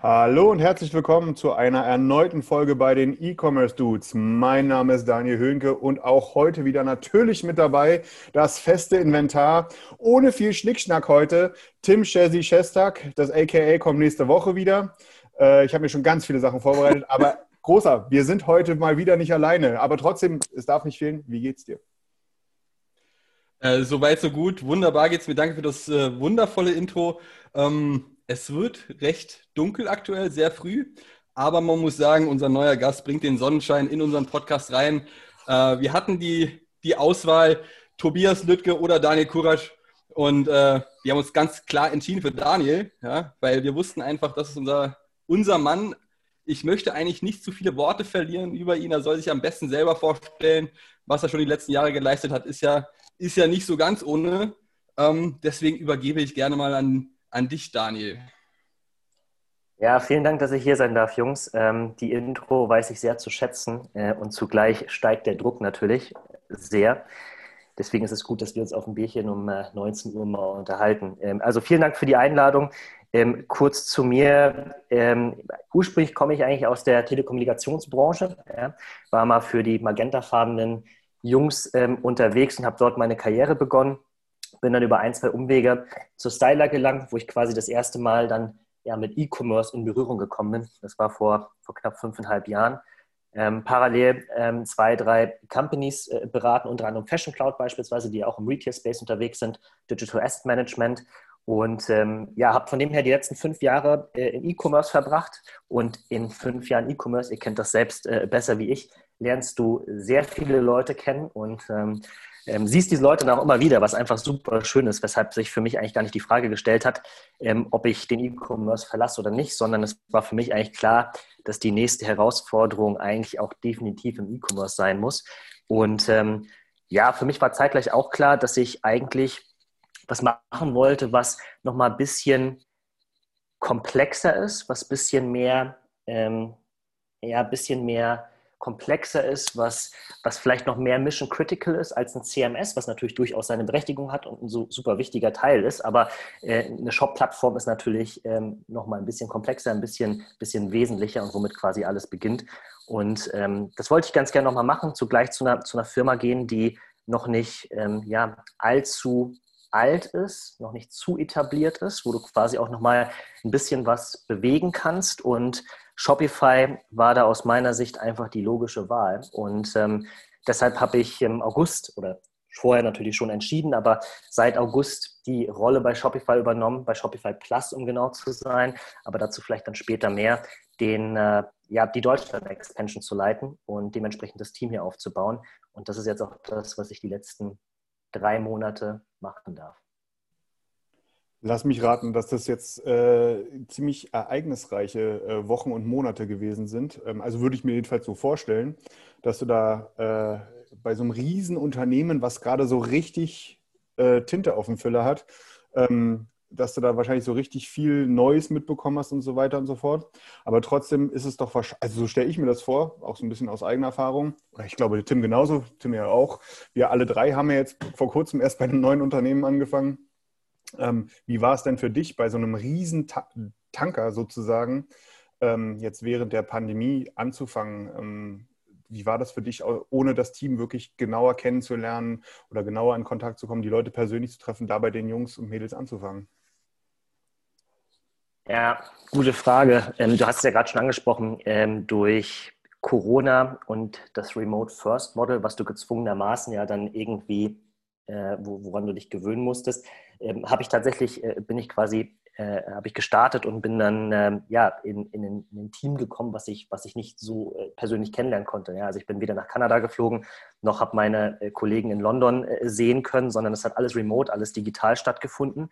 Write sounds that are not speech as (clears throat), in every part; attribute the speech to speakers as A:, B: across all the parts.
A: Hallo und herzlich willkommen zu einer erneuten Folge bei den E-Commerce Dudes. Mein Name ist Daniel Höhnke und auch heute wieder natürlich mit dabei das feste Inventar. Ohne viel Schnickschnack heute. Tim Chesi Shestak, das AKA kommt nächste Woche wieder. Äh, ich habe mir schon ganz viele Sachen vorbereitet, (laughs) aber großer, wir sind heute mal wieder nicht alleine. Aber trotzdem, es darf nicht fehlen. Wie geht's dir?
B: Äh, Soweit, so gut. Wunderbar geht's mir. Danke für das äh, wundervolle Intro. Ähm, es wird recht dunkel aktuell, sehr früh. Aber man muss sagen, unser neuer Gast bringt den Sonnenschein in unseren Podcast rein. Äh, wir hatten die, die Auswahl Tobias Lüttke oder Daniel Kurasch. Und äh, wir haben uns ganz klar entschieden für Daniel, ja, weil wir wussten einfach, das ist unser, unser Mann. Ich möchte eigentlich nicht zu viele Worte verlieren über ihn. Er soll sich am besten selber vorstellen. Was er schon die letzten Jahre geleistet hat, ist ja, ist ja nicht so ganz ohne. Ähm, deswegen übergebe ich gerne mal an, an dich, Daniel.
C: Ja, vielen Dank, dass ich hier sein darf, Jungs. Ähm, die Intro weiß ich sehr zu schätzen äh, und zugleich steigt der Druck natürlich sehr. Deswegen ist es gut, dass wir uns auf ein Bierchen um äh, 19 Uhr mal unterhalten. Ähm, also vielen Dank für die Einladung. Ähm, kurz zu mir. Ähm, ursprünglich komme ich eigentlich aus der Telekommunikationsbranche. Ja, war mal für die magentafarbenen Jungs ähm, unterwegs und habe dort meine Karriere begonnen. Bin dann über ein, zwei Umwege zur Styler gelangt, wo ich quasi das erste Mal dann ja, mit E-Commerce in Berührung gekommen bin. Das war vor, vor knapp fünfeinhalb Jahren. Ähm, parallel ähm, zwei, drei Companies äh, beraten, unter anderem Fashion Cloud beispielsweise, die auch im Retail-Space unterwegs sind, Digital Asset Management. Und ähm, ja, habe von dem her die letzten fünf Jahre äh, in E-Commerce verbracht. Und in fünf Jahren E-Commerce, ihr kennt das selbst äh, besser wie ich, lernst du sehr viele Leute kennen und ähm, ähm, siehst diese Leute dann auch immer wieder, was einfach super schön ist, weshalb sich für mich eigentlich gar nicht die Frage gestellt hat, ähm, ob ich den E-Commerce verlasse oder nicht, sondern es war für mich eigentlich klar, dass die nächste Herausforderung eigentlich auch definitiv im E-Commerce sein muss. Und ähm, ja, für mich war zeitgleich auch klar, dass ich eigentlich was machen wollte, was nochmal ein bisschen komplexer ist, was ein bisschen mehr, ähm, ja, ein bisschen mehr komplexer ist, was, was vielleicht noch mehr Mission Critical ist als ein CMS, was natürlich durchaus seine Berechtigung hat und ein so, super wichtiger Teil ist. Aber äh, eine Shop-Plattform ist natürlich ähm, nochmal ein bisschen komplexer, ein bisschen, bisschen wesentlicher und womit quasi alles beginnt. Und ähm, das wollte ich ganz gerne nochmal machen, zugleich zu einer, zu einer Firma gehen, die noch nicht ähm, ja, allzu alt ist, noch nicht zu etabliert ist, wo du quasi auch nochmal ein bisschen was bewegen kannst und Shopify war da aus meiner Sicht einfach die logische Wahl. Und ähm, deshalb habe ich im August oder vorher natürlich schon entschieden, aber seit August die Rolle bei Shopify übernommen, bei Shopify Plus, um genau zu sein, aber dazu vielleicht dann später mehr, den, äh, ja, die Deutschland-Expansion zu leiten und dementsprechend das Team hier aufzubauen. Und das ist jetzt auch das, was ich die letzten drei Monate machen darf.
A: Lass mich raten, dass das jetzt äh, ziemlich ereignisreiche äh, Wochen und Monate gewesen sind. Ähm, also würde ich mir jedenfalls so vorstellen, dass du da äh, bei so einem Riesenunternehmen, was gerade so richtig äh, Tinte auf dem Füller hat, ähm, dass du da wahrscheinlich so richtig viel Neues mitbekommen hast und so weiter und so fort. Aber trotzdem ist es doch wahrscheinlich, also so stelle ich mir das vor, auch so ein bisschen aus eigener Erfahrung. Ich glaube, Tim genauso, Tim ja auch. Wir alle drei haben ja jetzt vor kurzem erst bei einem neuen Unternehmen angefangen. Ähm, wie war es denn für dich bei so einem riesen Ta Tanker sozusagen, ähm, jetzt während der Pandemie anzufangen? Ähm, wie war das für dich, ohne das Team wirklich genauer kennenzulernen oder genauer in Kontakt zu kommen, die Leute persönlich zu treffen, da bei den Jungs und Mädels anzufangen?
C: Ja, gute Frage. Ähm, du hast es ja gerade schon angesprochen, ähm, durch Corona und das Remote First Model, was du gezwungenermaßen ja dann irgendwie, äh, woran du dich gewöhnen musstest, ähm, habe ich tatsächlich, äh, bin ich quasi äh, habe ich gestartet und bin dann ähm, ja, in, in, in, ein Team gekommen, was ich, was ich nicht so äh, persönlich kennenlernen konnte. Ja? Also ich bin weder nach Kanada geflogen, noch habe meine äh, Kollegen in London äh, sehen können, sondern es hat alles remote, alles digital stattgefunden.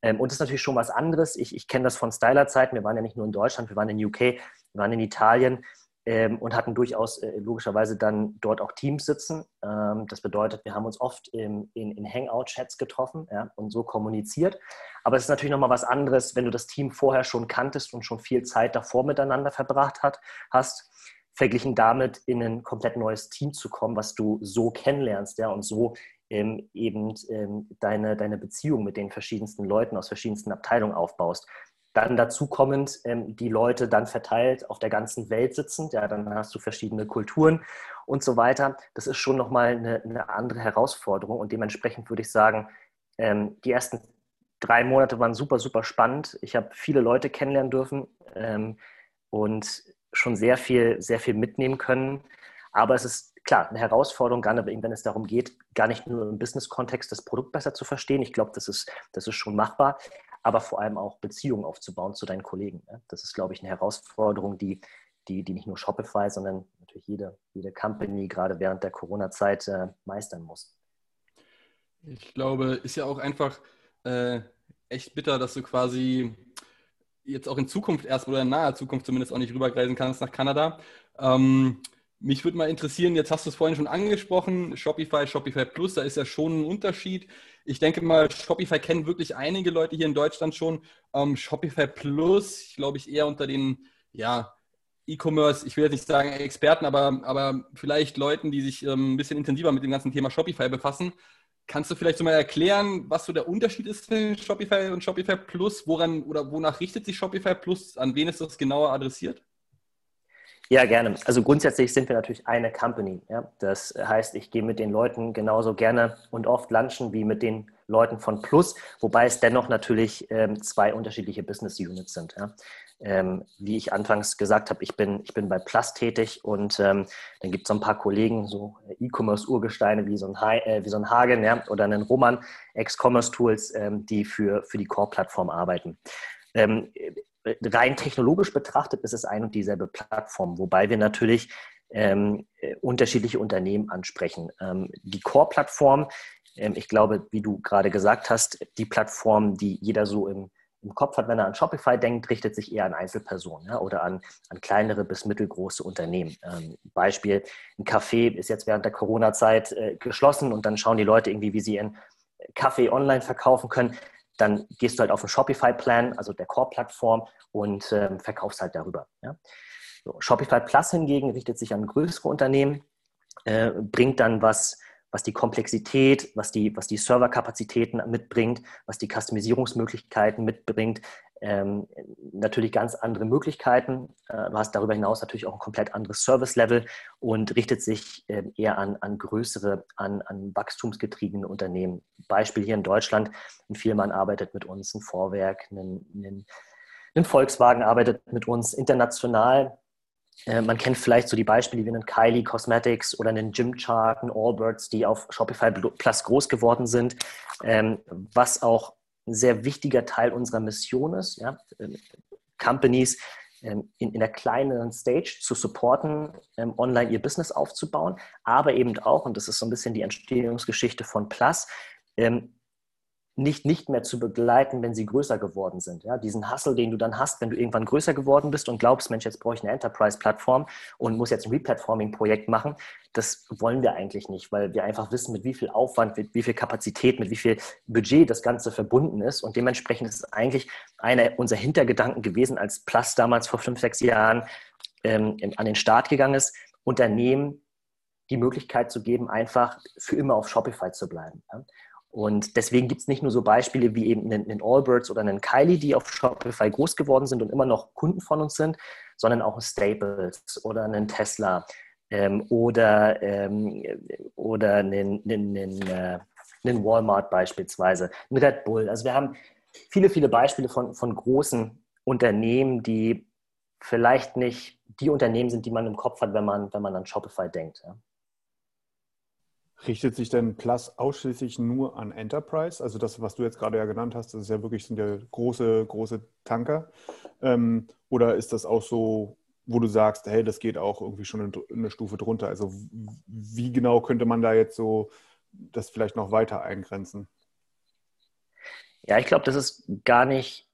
C: Ähm, und das ist natürlich schon was anderes. Ich, ich kenne das von Styler-Zeiten. Wir waren ja nicht nur in Deutschland, wir waren in UK, wir waren in Italien ähm, und hatten durchaus äh, logischerweise dann dort auch Teams sitzen. Ähm, das bedeutet, wir haben uns oft im, in, in Hangout-Chats getroffen ja, und so kommuniziert. Aber es ist natürlich nochmal was anderes, wenn du das Team vorher schon kanntest und schon viel Zeit davor miteinander verbracht hat, hast, verglichen damit in ein komplett neues Team zu kommen, was du so kennenlernst ja, und so ähm, eben ähm, deine, deine Beziehung mit den verschiedensten Leuten aus verschiedensten Abteilungen aufbaust. Dann dazu kommend ähm, die Leute dann verteilt auf der ganzen Welt sitzend, ja, dann hast du verschiedene Kulturen und so weiter. Das ist schon nochmal eine, eine andere Herausforderung und dementsprechend würde ich sagen, ähm, die ersten drei Monate waren super, super spannend. Ich habe viele Leute kennenlernen dürfen ähm, und schon sehr viel, sehr viel mitnehmen können. Aber es ist klar eine Herausforderung, gerade wenn es darum geht, gar nicht nur im Business-Kontext das Produkt besser zu verstehen. Ich glaube, das ist, das ist schon machbar aber vor allem auch Beziehungen aufzubauen zu deinen Kollegen. Das ist, glaube ich, eine Herausforderung, die, die, die nicht nur Shopify, sondern natürlich jede, jede Company gerade während der Corona-Zeit äh, meistern muss.
B: Ich glaube, ist ja auch einfach äh, echt bitter, dass du quasi jetzt auch in Zukunft erst oder in naher Zukunft zumindest auch nicht rüberreisen kannst nach Kanada. Ähm, mich würde mal interessieren, jetzt hast du es vorhin schon angesprochen, Shopify, Shopify Plus, da ist ja schon ein Unterschied. Ich denke mal, Shopify kennen wirklich einige Leute hier in Deutschland schon. Ähm, Shopify Plus, glaube ich eher unter den, ja, E-Commerce, ich will jetzt nicht sagen Experten, aber, aber vielleicht Leuten, die sich ähm, ein bisschen intensiver mit dem ganzen Thema Shopify befassen. Kannst du vielleicht so mal erklären, was so der Unterschied ist zwischen Shopify und Shopify Plus? Woran oder wonach richtet sich Shopify Plus? An wen ist das genauer adressiert?
C: Ja, gerne. Also grundsätzlich sind wir natürlich eine Company. Ja? Das heißt, ich gehe mit den Leuten genauso gerne und oft lunchen wie mit den Leuten von Plus, wobei es dennoch natürlich ähm, zwei unterschiedliche Business Units sind. Ja? Ähm, wie ich anfangs gesagt habe, ich bin, ich bin bei Plus tätig und ähm, dann gibt es so ein paar Kollegen, so E-Commerce-Urgesteine wie, so ein äh, wie so ein Hagen ja? oder einen Roman, Ex-Commerce-Tools, ähm, die für, für die Core-Plattform arbeiten. Ähm, rein technologisch betrachtet ist es ein und dieselbe Plattform, wobei wir natürlich ähm, äh, unterschiedliche Unternehmen ansprechen. Ähm, die Core-Plattform, ähm, ich glaube, wie du gerade gesagt hast, die Plattform, die jeder so im, im Kopf hat, wenn er an Shopify denkt, richtet sich eher an Einzelpersonen ja, oder an, an kleinere bis mittelgroße Unternehmen. Ähm, Beispiel, ein Café ist jetzt während der Corona-Zeit äh, geschlossen und dann schauen die Leute irgendwie, wie sie ihren Kaffee online verkaufen können dann gehst du halt auf einen Shopify-Plan, also der Core-Plattform, und ähm, verkaufst halt darüber. Ja? So, Shopify Plus hingegen richtet sich an größere Unternehmen, äh, bringt dann was, was die Komplexität, was die, was die Serverkapazitäten mitbringt, was die Customisierungsmöglichkeiten mitbringt, ähm, natürlich ganz andere Möglichkeiten. Äh, du hast darüber hinaus natürlich auch ein komplett anderes Service-Level und richtet sich äh, eher an, an größere, an, an wachstumsgetriebene Unternehmen. Beispiel hier in Deutschland, ein Vielmann arbeitet mit uns, ein Vorwerk, ein, ein, ein Volkswagen arbeitet mit uns international. Äh, man kennt vielleicht so die Beispiele wie einen Kylie Cosmetics oder einen Gymshark, einen Allbirds, die auf Shopify Plus groß geworden sind, ähm, was auch ein sehr wichtiger Teil unserer Mission ist, ja, ähm, Companies ähm, in, in einer kleineren Stage zu supporten, ähm, online ihr Business aufzubauen, aber eben auch, und das ist so ein bisschen die Entstehungsgeschichte von Plus, nicht, nicht mehr zu begleiten, wenn sie größer geworden sind. Ja, diesen Hustle, den du dann hast, wenn du irgendwann größer geworden bist und glaubst, Mensch, jetzt brauche ich eine Enterprise-Plattform und muss jetzt ein Replatforming-Projekt machen, das wollen wir eigentlich nicht, weil wir einfach wissen, mit wie viel Aufwand, mit wie viel Kapazität, mit wie viel Budget das Ganze verbunden ist. Und dementsprechend ist es eigentlich einer unserer Hintergedanken gewesen, als Plus damals vor fünf, sechs Jahren ähm, an den Start gegangen ist, Unternehmen die Möglichkeit zu geben, einfach für immer auf Shopify zu bleiben. Ja? Und deswegen gibt es nicht nur so Beispiele wie eben einen, einen Allbirds oder einen Kylie, die auf Shopify groß geworden sind und immer noch Kunden von uns sind, sondern auch ein Staples oder einen Tesla ähm, oder, ähm, oder einen, einen, einen, äh, einen, Walmart beispielsweise, ein Red Bull. Also wir haben viele, viele Beispiele von, von großen Unternehmen, die vielleicht nicht die Unternehmen sind, die man im Kopf hat, wenn man, wenn man an Shopify denkt. Ja.
A: Richtet sich denn Plus ausschließlich nur an Enterprise? Also das, was du jetzt gerade ja genannt hast, das ist ja wirklich sind ja große, große Tanker. Ähm, oder ist das auch so, wo du sagst, hey, das geht auch irgendwie schon eine Stufe drunter? Also wie genau könnte man da jetzt so das vielleicht noch weiter eingrenzen?
C: Ja, ich glaube, das ist gar nicht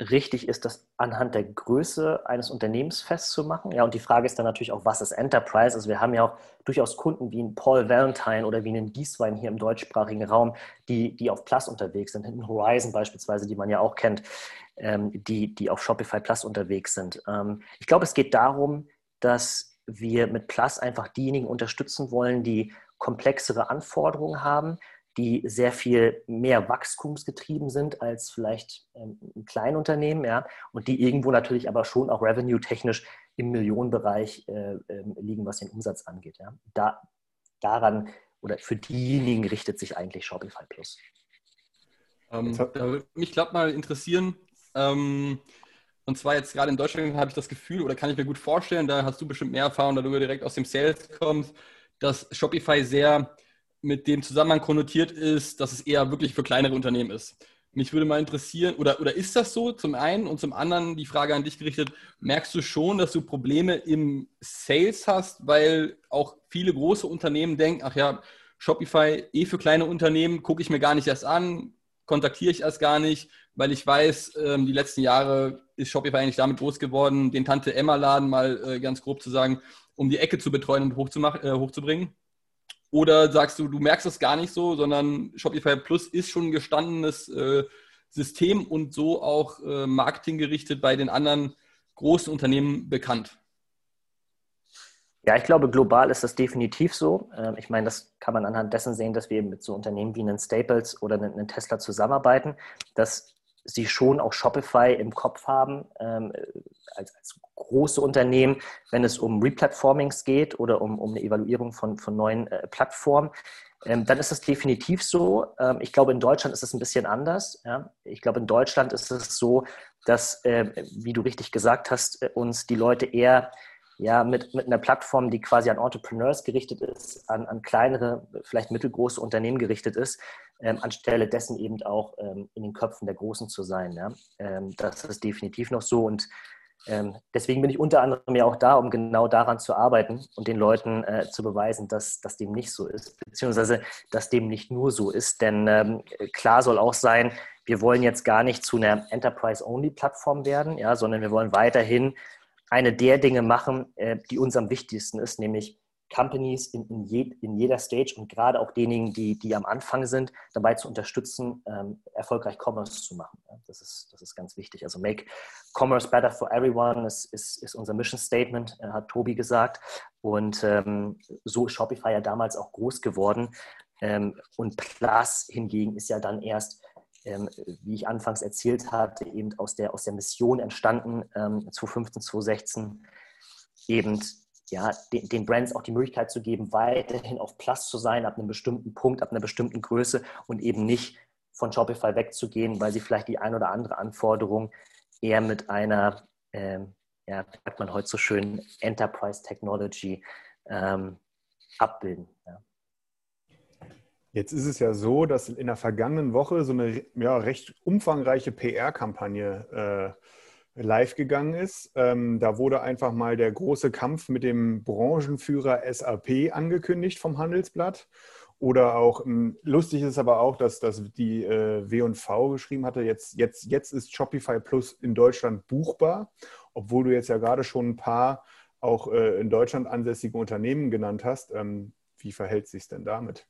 C: richtig ist, das anhand der Größe eines Unternehmens festzumachen. Ja, und die Frage ist dann natürlich auch, was ist Enterprise? Also wir haben ja auch durchaus Kunden wie ein Paul Valentine oder wie einen Gieswein hier im deutschsprachigen Raum, die, die auf Plus unterwegs sind. Ein Horizon beispielsweise, die man ja auch kennt, ähm, die, die auf Shopify Plus unterwegs sind. Ähm, ich glaube, es geht darum, dass wir mit Plus einfach diejenigen unterstützen wollen, die komplexere Anforderungen haben, die sehr viel mehr wachstumsgetrieben sind als vielleicht ähm, ein Kleinunternehmen, ja, und die irgendwo natürlich aber schon auch revenue-technisch im Millionenbereich äh, äh, liegen, was den Umsatz angeht. Ja. Da, daran oder für diejenigen richtet sich eigentlich Shopify Plus.
B: Ähm, da würde mich glaube mal interessieren, ähm, und zwar jetzt gerade in Deutschland habe ich das Gefühl, oder kann ich mir gut vorstellen, da hast du bestimmt mehr Erfahrung, da du direkt aus dem Sales kommst, dass Shopify sehr mit dem Zusammenhang konnotiert ist, dass es eher wirklich für kleinere Unternehmen ist. Mich würde mal interessieren, oder, oder ist das so zum einen und zum anderen die Frage an dich gerichtet, merkst du schon, dass du Probleme im Sales hast, weil auch viele große Unternehmen denken, ach ja, Shopify eh für kleine Unternehmen, gucke ich mir gar nicht erst an, kontaktiere ich erst gar nicht, weil ich weiß, ähm, die letzten Jahre ist Shopify eigentlich damit groß geworden, den Tante Emma-Laden mal äh, ganz grob zu sagen, um die Ecke zu betreuen und äh, hochzubringen. Oder sagst du, du merkst es gar nicht so, sondern Shopify Plus ist schon ein gestandenes äh, System und so auch äh, marketinggerichtet bei den anderen großen Unternehmen bekannt?
C: Ja, ich glaube, global ist das definitiv so. Ähm, ich meine, das kann man anhand dessen sehen, dass wir mit so Unternehmen wie einen Staples oder einen Tesla zusammenarbeiten, dass sie schon auch Shopify im Kopf haben ähm, als, als große Unternehmen, wenn es um Replatformings geht oder um, um eine Evaluierung von, von neuen äh, Plattformen, ähm, dann ist das definitiv so. Ähm, ich glaube, in Deutschland ist es ein bisschen anders. Ja? Ich glaube, in Deutschland ist es so, dass, äh, wie du richtig gesagt hast, äh, uns die Leute eher ja, mit, mit einer Plattform, die quasi an Entrepreneurs gerichtet ist, an, an kleinere, vielleicht mittelgroße Unternehmen gerichtet ist, ähm, anstelle dessen eben auch ähm, in den Köpfen der Großen zu sein. Ja? Ähm, das ist definitiv noch so und ähm, deswegen bin ich unter anderem ja auch da, um genau daran zu arbeiten und den Leuten äh, zu beweisen, dass das dem nicht so ist, beziehungsweise dass dem nicht nur so ist. Denn ähm, klar soll auch sein, wir wollen jetzt gar nicht zu einer Enterprise-Only-Plattform werden, ja, sondern wir wollen weiterhin eine der Dinge machen, äh, die uns am wichtigsten ist, nämlich Companies in, in, je, in, jeder Stage und gerade auch diejenigen, die, die am Anfang sind, dabei zu unterstützen, ähm, erfolgreich Commerce zu machen. Das, ist, das ist ganz wichtig. Also Make Commerce Better for Everyone ist, ist, ist unser Mission Statement, äh, hat Tobi gesagt. Und ähm, so ist Shopify ja damals auch groß geworden. Ähm, und Plus hingegen ist ja dann erst ähm, wie ich anfangs erzählt hatte, eben aus der, aus der Mission entstanden, ähm, 2015, 2016, eben ja, den, den, Brands auch die Möglichkeit zu geben, weiterhin auf Plus zu sein, ab einem bestimmten Punkt, ab einer bestimmten Größe und eben nicht von Shopify wegzugehen, weil sie vielleicht die ein oder andere Anforderung eher mit einer, ähm, ja, sagt man heute so schön, Enterprise Technology ähm, abbilden. Ja.
A: Jetzt ist es ja so, dass in der vergangenen Woche so eine ja, recht umfangreiche PR-Kampagne äh, live gegangen ist. Ähm, da wurde einfach mal der große Kampf mit dem Branchenführer SAP angekündigt vom Handelsblatt. Oder auch, ähm, lustig ist aber auch, dass, dass die äh, W&V geschrieben hatte, jetzt, jetzt, jetzt ist Shopify Plus in Deutschland buchbar, obwohl du jetzt ja gerade schon ein paar auch äh, in Deutschland ansässige Unternehmen genannt hast. Ähm, wie verhält sich denn damit?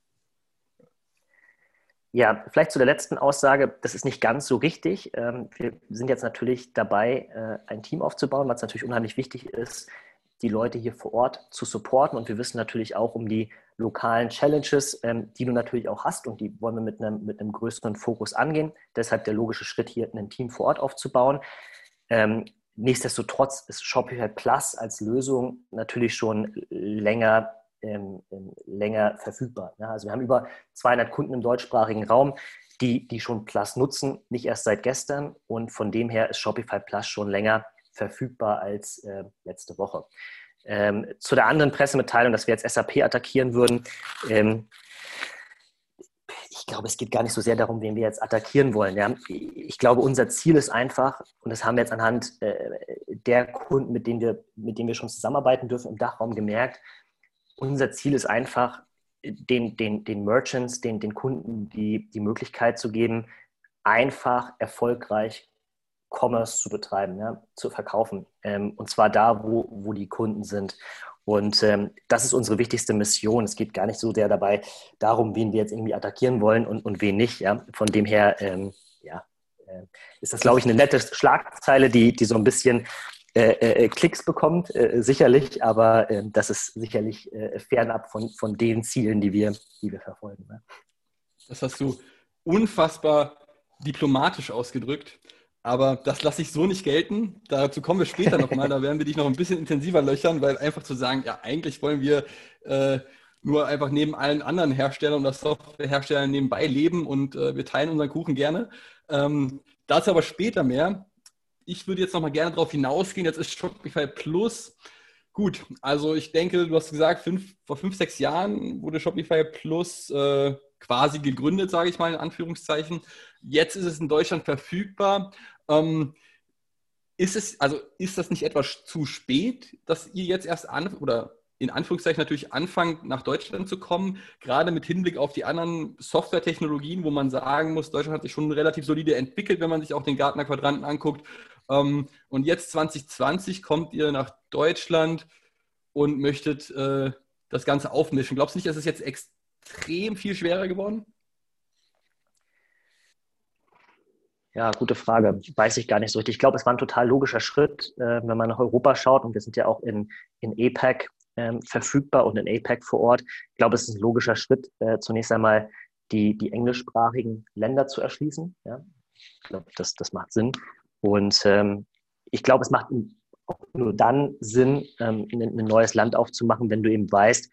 C: Ja, vielleicht zu der letzten Aussage, das ist nicht ganz so richtig. Ähm, wir sind jetzt natürlich dabei, äh, ein Team aufzubauen, was natürlich unheimlich wichtig ist, die Leute hier vor Ort zu supporten. Und wir wissen natürlich auch um die lokalen Challenges, ähm, die du natürlich auch hast. Und die wollen wir mit einem, mit einem größeren Fokus angehen. Deshalb der logische Schritt hier, ein Team vor Ort aufzubauen. Ähm, nichtsdestotrotz ist Shopify Plus als Lösung natürlich schon länger ähm, ähm, länger verfügbar. Ja, also wir haben über 200 Kunden im deutschsprachigen Raum, die, die schon Plus nutzen, nicht erst seit gestern. Und von dem her ist Shopify Plus schon länger verfügbar als äh, letzte Woche. Ähm, zu der anderen Pressemitteilung, dass wir jetzt SAP attackieren würden. Ähm, ich glaube, es geht gar nicht so sehr darum, wen wir jetzt attackieren wollen. Ja. Ich glaube, unser Ziel ist einfach, und das haben wir jetzt anhand äh, der Kunden, mit denen, wir, mit denen wir schon zusammenarbeiten dürfen, im Dachraum gemerkt, unser Ziel ist einfach, den, den, den Merchants, den, den Kunden die, die Möglichkeit zu geben, einfach erfolgreich Commerce zu betreiben, ja, zu verkaufen. Ähm, und zwar da, wo, wo die Kunden sind. Und ähm, das ist unsere wichtigste Mission. Es geht gar nicht so sehr dabei darum, wen wir jetzt irgendwie attackieren wollen und, und wen nicht. Ja? Von dem her, ähm, ja, äh, ist das, glaube ich, eine nette Schlagzeile, die, die so ein bisschen äh, äh, Klicks bekommt, äh, sicherlich, aber ähm, das ist sicherlich äh, fernab von, von den Zielen, die wir, die wir verfolgen. Ne?
B: Das hast du unfassbar diplomatisch ausgedrückt. Aber das lasse ich so nicht gelten. Dazu kommen wir später nochmal. da werden wir dich noch ein bisschen intensiver löchern, weil einfach zu sagen, ja, eigentlich wollen wir äh, nur einfach neben allen anderen Herstellern und Softwareherstellern nebenbei leben und äh, wir teilen unseren Kuchen gerne. Ähm, dazu aber später mehr. Ich würde jetzt nochmal gerne darauf hinausgehen. Jetzt ist Shopify Plus. Gut, also ich denke, du hast gesagt, fünf, vor fünf, sechs Jahren wurde Shopify Plus äh, quasi gegründet, sage ich mal in Anführungszeichen. Jetzt ist es in Deutschland verfügbar. Ähm, ist es, also ist das nicht etwas zu spät, dass ihr jetzt erst an oder in Anführungszeichen natürlich anfangt, nach Deutschland zu kommen, gerade mit Hinblick auf die anderen Softwaretechnologien, wo man sagen muss, Deutschland hat sich schon relativ solide entwickelt, wenn man sich auch den Gartner Quadranten anguckt. Ähm, und jetzt 2020 kommt ihr nach Deutschland und möchtet äh, das Ganze aufmischen. Glaubst du nicht, dass es jetzt extrem viel schwerer geworden?
C: Ja, gute Frage. Weiß ich gar nicht so richtig. Ich glaube, es war ein total logischer Schritt, äh, wenn man nach Europa schaut. Und wir sind ja auch in, in APEC ähm, verfügbar und in APEC vor Ort. Ich glaube, es ist ein logischer Schritt, äh, zunächst einmal die, die englischsprachigen Länder zu erschließen. Ja? Ich glaube, das, das macht Sinn. Und ähm, ich glaube, es macht nur dann Sinn, ähm, ein, ein neues Land aufzumachen, wenn du eben weißt,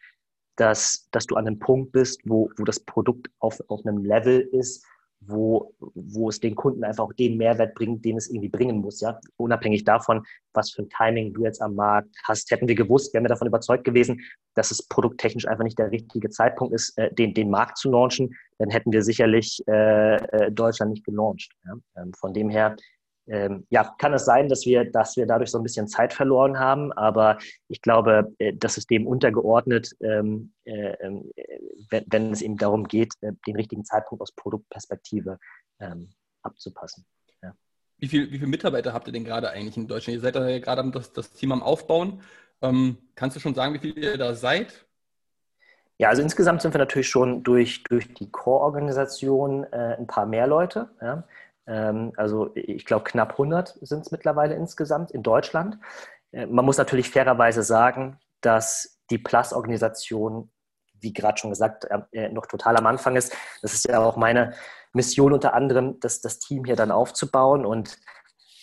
C: dass, dass du an einem Punkt bist, wo, wo das Produkt auf, auf einem Level ist, wo, wo es den Kunden einfach auch den Mehrwert bringt, den es irgendwie bringen muss, ja. Unabhängig davon, was für ein Timing du jetzt am Markt hast. Hätten wir gewusst, wären wir davon überzeugt gewesen, dass es produkttechnisch einfach nicht der richtige Zeitpunkt ist, äh, den, den Markt zu launchen, dann hätten wir sicherlich äh, äh Deutschland nicht gelauncht. Ja? Ähm, von dem her ähm, ja, kann es sein, dass wir, dass wir dadurch so ein bisschen Zeit verloren haben, aber ich glaube, äh, das ist dem untergeordnet, ähm, äh, ähm, wenn, wenn, es eben darum geht, äh, den richtigen Zeitpunkt aus Produktperspektive ähm, abzupassen. Ja.
B: Wie, viel, wie viele Mitarbeiter habt ihr denn gerade eigentlich in Deutschland? Ihr seid ja gerade das, das Team am Aufbauen. Ähm, kannst du schon sagen, wie viele ihr da seid?
C: Ja, also insgesamt sind wir natürlich schon durch, durch die Core-Organisation äh, ein paar mehr Leute. Ja. Ähm, also ich glaube, knapp 100 sind es mittlerweile insgesamt in Deutschland. Äh, man muss natürlich fairerweise sagen, dass die Plus-Organisation, wie gerade schon gesagt, äh, noch total am Anfang ist. Das ist ja auch meine Mission unter anderem, das, das Team hier dann aufzubauen. Und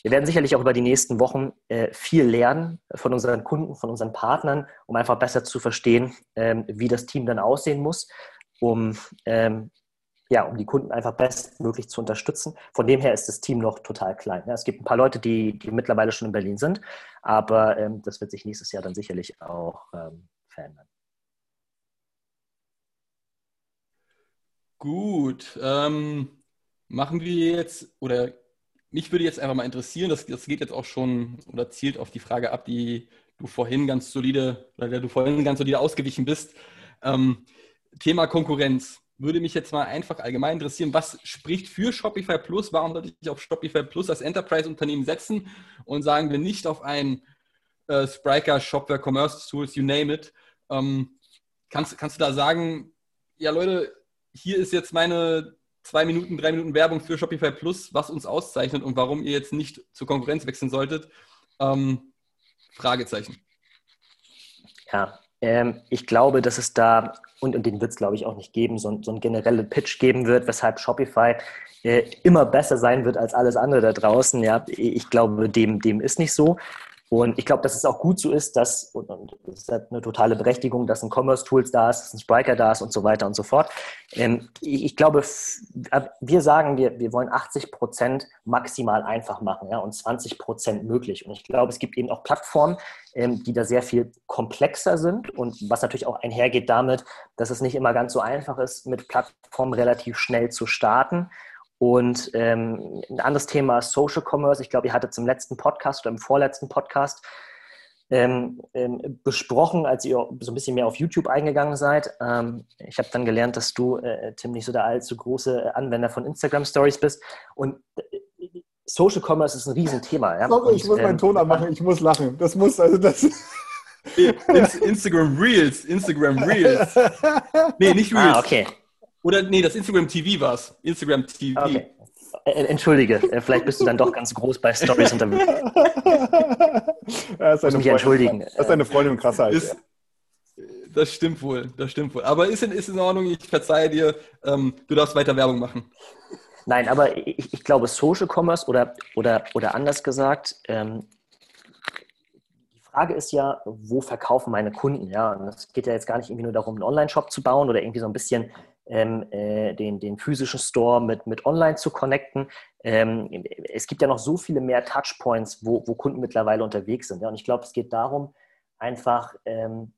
C: wir werden sicherlich auch über die nächsten Wochen äh, viel lernen von unseren Kunden, von unseren Partnern, um einfach besser zu verstehen, ähm, wie das Team dann aussehen muss, um ähm, ja, um die Kunden einfach bestmöglich zu unterstützen. Von dem her ist das Team noch total klein. Ja, es gibt ein paar Leute, die, die mittlerweile schon in Berlin sind, aber ähm, das wird sich nächstes Jahr dann sicherlich auch ähm, verändern.
B: Gut, ähm, machen wir jetzt, oder mich würde jetzt einfach mal interessieren, das, das geht jetzt auch schon oder zielt auf die Frage ab, die du vorhin ganz solide, oder der du vorhin ganz solide ausgewichen bist. Ähm, Thema Konkurrenz würde mich jetzt mal einfach allgemein interessieren, was spricht für Shopify Plus? Warum sollte ich auf Shopify Plus als Enterprise-Unternehmen setzen und sagen wir nicht auf ein äh, Spriker, Shopware, Commerce Tools, you name it? Ähm, kannst, kannst du da sagen, ja Leute, hier ist jetzt meine zwei Minuten, drei Minuten Werbung für Shopify Plus, was uns auszeichnet und warum ihr jetzt nicht zur Konkurrenz wechseln solltet? Ähm, Fragezeichen.
C: Ja, ähm, ich glaube, dass es da, und, und den wird es, glaube ich, auch nicht geben, so, so einen generellen Pitch geben wird, weshalb Shopify äh, immer besser sein wird als alles andere da draußen. Ja, ich glaube, dem, dem ist nicht so. Und ich glaube, dass es auch gut so ist, dass, und, es hat eine totale Berechtigung, dass ein Commerce-Tools da ist, dass ein Spriker da ist und so weiter und so fort. Ähm, ich, ich, glaube, wir sagen, wir, wir wollen 80 Prozent maximal einfach machen ja, und 20 Prozent möglich. Und ich glaube, es gibt eben auch Plattformen, ähm, die da sehr viel komplexer sind und was natürlich auch einhergeht damit, dass es nicht immer ganz so einfach ist, mit Plattformen relativ schnell zu starten und ähm, ein anderes Thema ist Social Commerce. Ich glaube, ihr hattet im letzten Podcast oder im vorletzten Podcast ähm, ähm, besprochen, als ihr so ein bisschen mehr auf YouTube eingegangen seid. Ähm, ich habe dann gelernt, dass du, äh, Tim, nicht so der allzu große Anwender von Instagram Stories bist. Und äh, Social Commerce ist ein Riesenthema. Ja?
A: Sorry, ich muss meinen ähm, Ton anmachen, ich muss lachen. Das muss, also das. (laughs)
B: Instagram Reels, Instagram Reels. Nee, nicht ah,
C: Reels. Ah, okay.
B: Oder nee, das Instagram TV war es. Instagram TV. Okay.
C: Entschuldige, äh, vielleicht bist du dann doch ganz groß bei Stories unterwegs. (laughs)
A: Ja, ist muss mich entschuldigen. Das ist deine Freundin krasser als
B: Das stimmt wohl, das stimmt wohl. Aber ist in, ist in Ordnung, ich verzeihe dir, ähm, du darfst weiter Werbung machen.
C: Nein, aber ich, ich glaube, Social Commerce oder, oder, oder anders gesagt, ähm, die Frage ist ja, wo verkaufen meine Kunden? Ja, und es geht ja jetzt gar nicht irgendwie nur darum, einen Online-Shop zu bauen oder irgendwie so ein bisschen ähm, äh, den, den physischen Store mit, mit online zu connecten. Ähm, es gibt ja noch so viele mehr Touchpoints, wo, wo Kunden mittlerweile unterwegs sind. Ja? Und ich glaube, es geht darum, einfach ähm,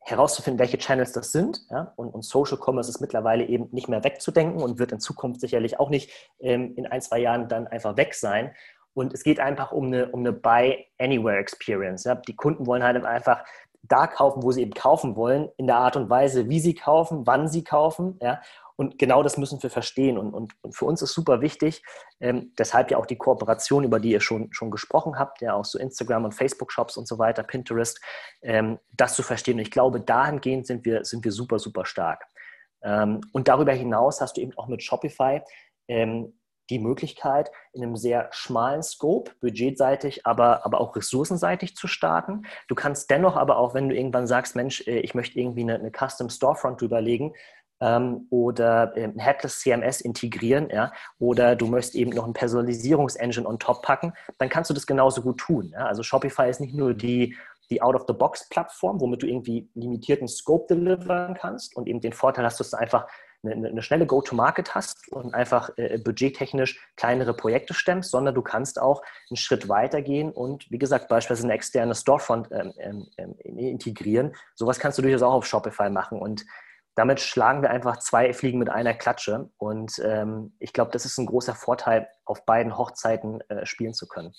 C: herauszufinden, welche Channels das sind. Ja? Und, und, Social Commerce ist mittlerweile eben nicht mehr wegzudenken und wird in Zukunft sicherlich auch nicht ähm, in ein, zwei Jahren dann einfach weg sein. Und es geht einfach um eine, um eine Buy-Anywhere-Experience. Ja? Die Kunden wollen halt einfach da kaufen, wo sie eben kaufen wollen, in der Art und Weise, wie sie kaufen, wann sie kaufen. Ja? Und genau das müssen wir verstehen. Und, und, und für uns ist super wichtig, ähm, deshalb ja auch die Kooperation, über die ihr schon, schon gesprochen habt, ja auch so Instagram und Facebook-Shops und so weiter, Pinterest, ähm, das zu verstehen. Und ich glaube, dahingehend sind wir, sind wir super, super stark. Ähm, und darüber hinaus hast du eben auch mit Shopify ähm, die Möglichkeit, in einem sehr schmalen Scope, budgetseitig, aber, aber auch ressourcenseitig zu starten. Du kannst dennoch aber auch, wenn du irgendwann sagst, Mensch, äh, ich möchte irgendwie eine, eine Custom Storefront drüberlegen, ähm, oder ähm, ein Headless CMS integrieren, ja, oder du möchtest eben noch ein Personalisierungsengine on top packen, dann kannst du das genauso gut tun. Ja? Also Shopify ist nicht nur die, die Out-of-the-Box-Plattform, womit du irgendwie limitierten Scope deliveren kannst und eben den Vorteil hast, dass du einfach eine, eine schnelle Go-to-Market hast und einfach äh, budgettechnisch kleinere Projekte stemmst, sondern du kannst auch einen Schritt weiter gehen und, wie gesagt, beispielsweise eine externe Storefront ähm, ähm, ähm, integrieren. Sowas kannst du durchaus auch auf Shopify machen und damit schlagen wir einfach zwei Fliegen mit einer Klatsche und ähm, ich glaube, das ist ein großer Vorteil, auf beiden Hochzeiten äh, spielen zu können.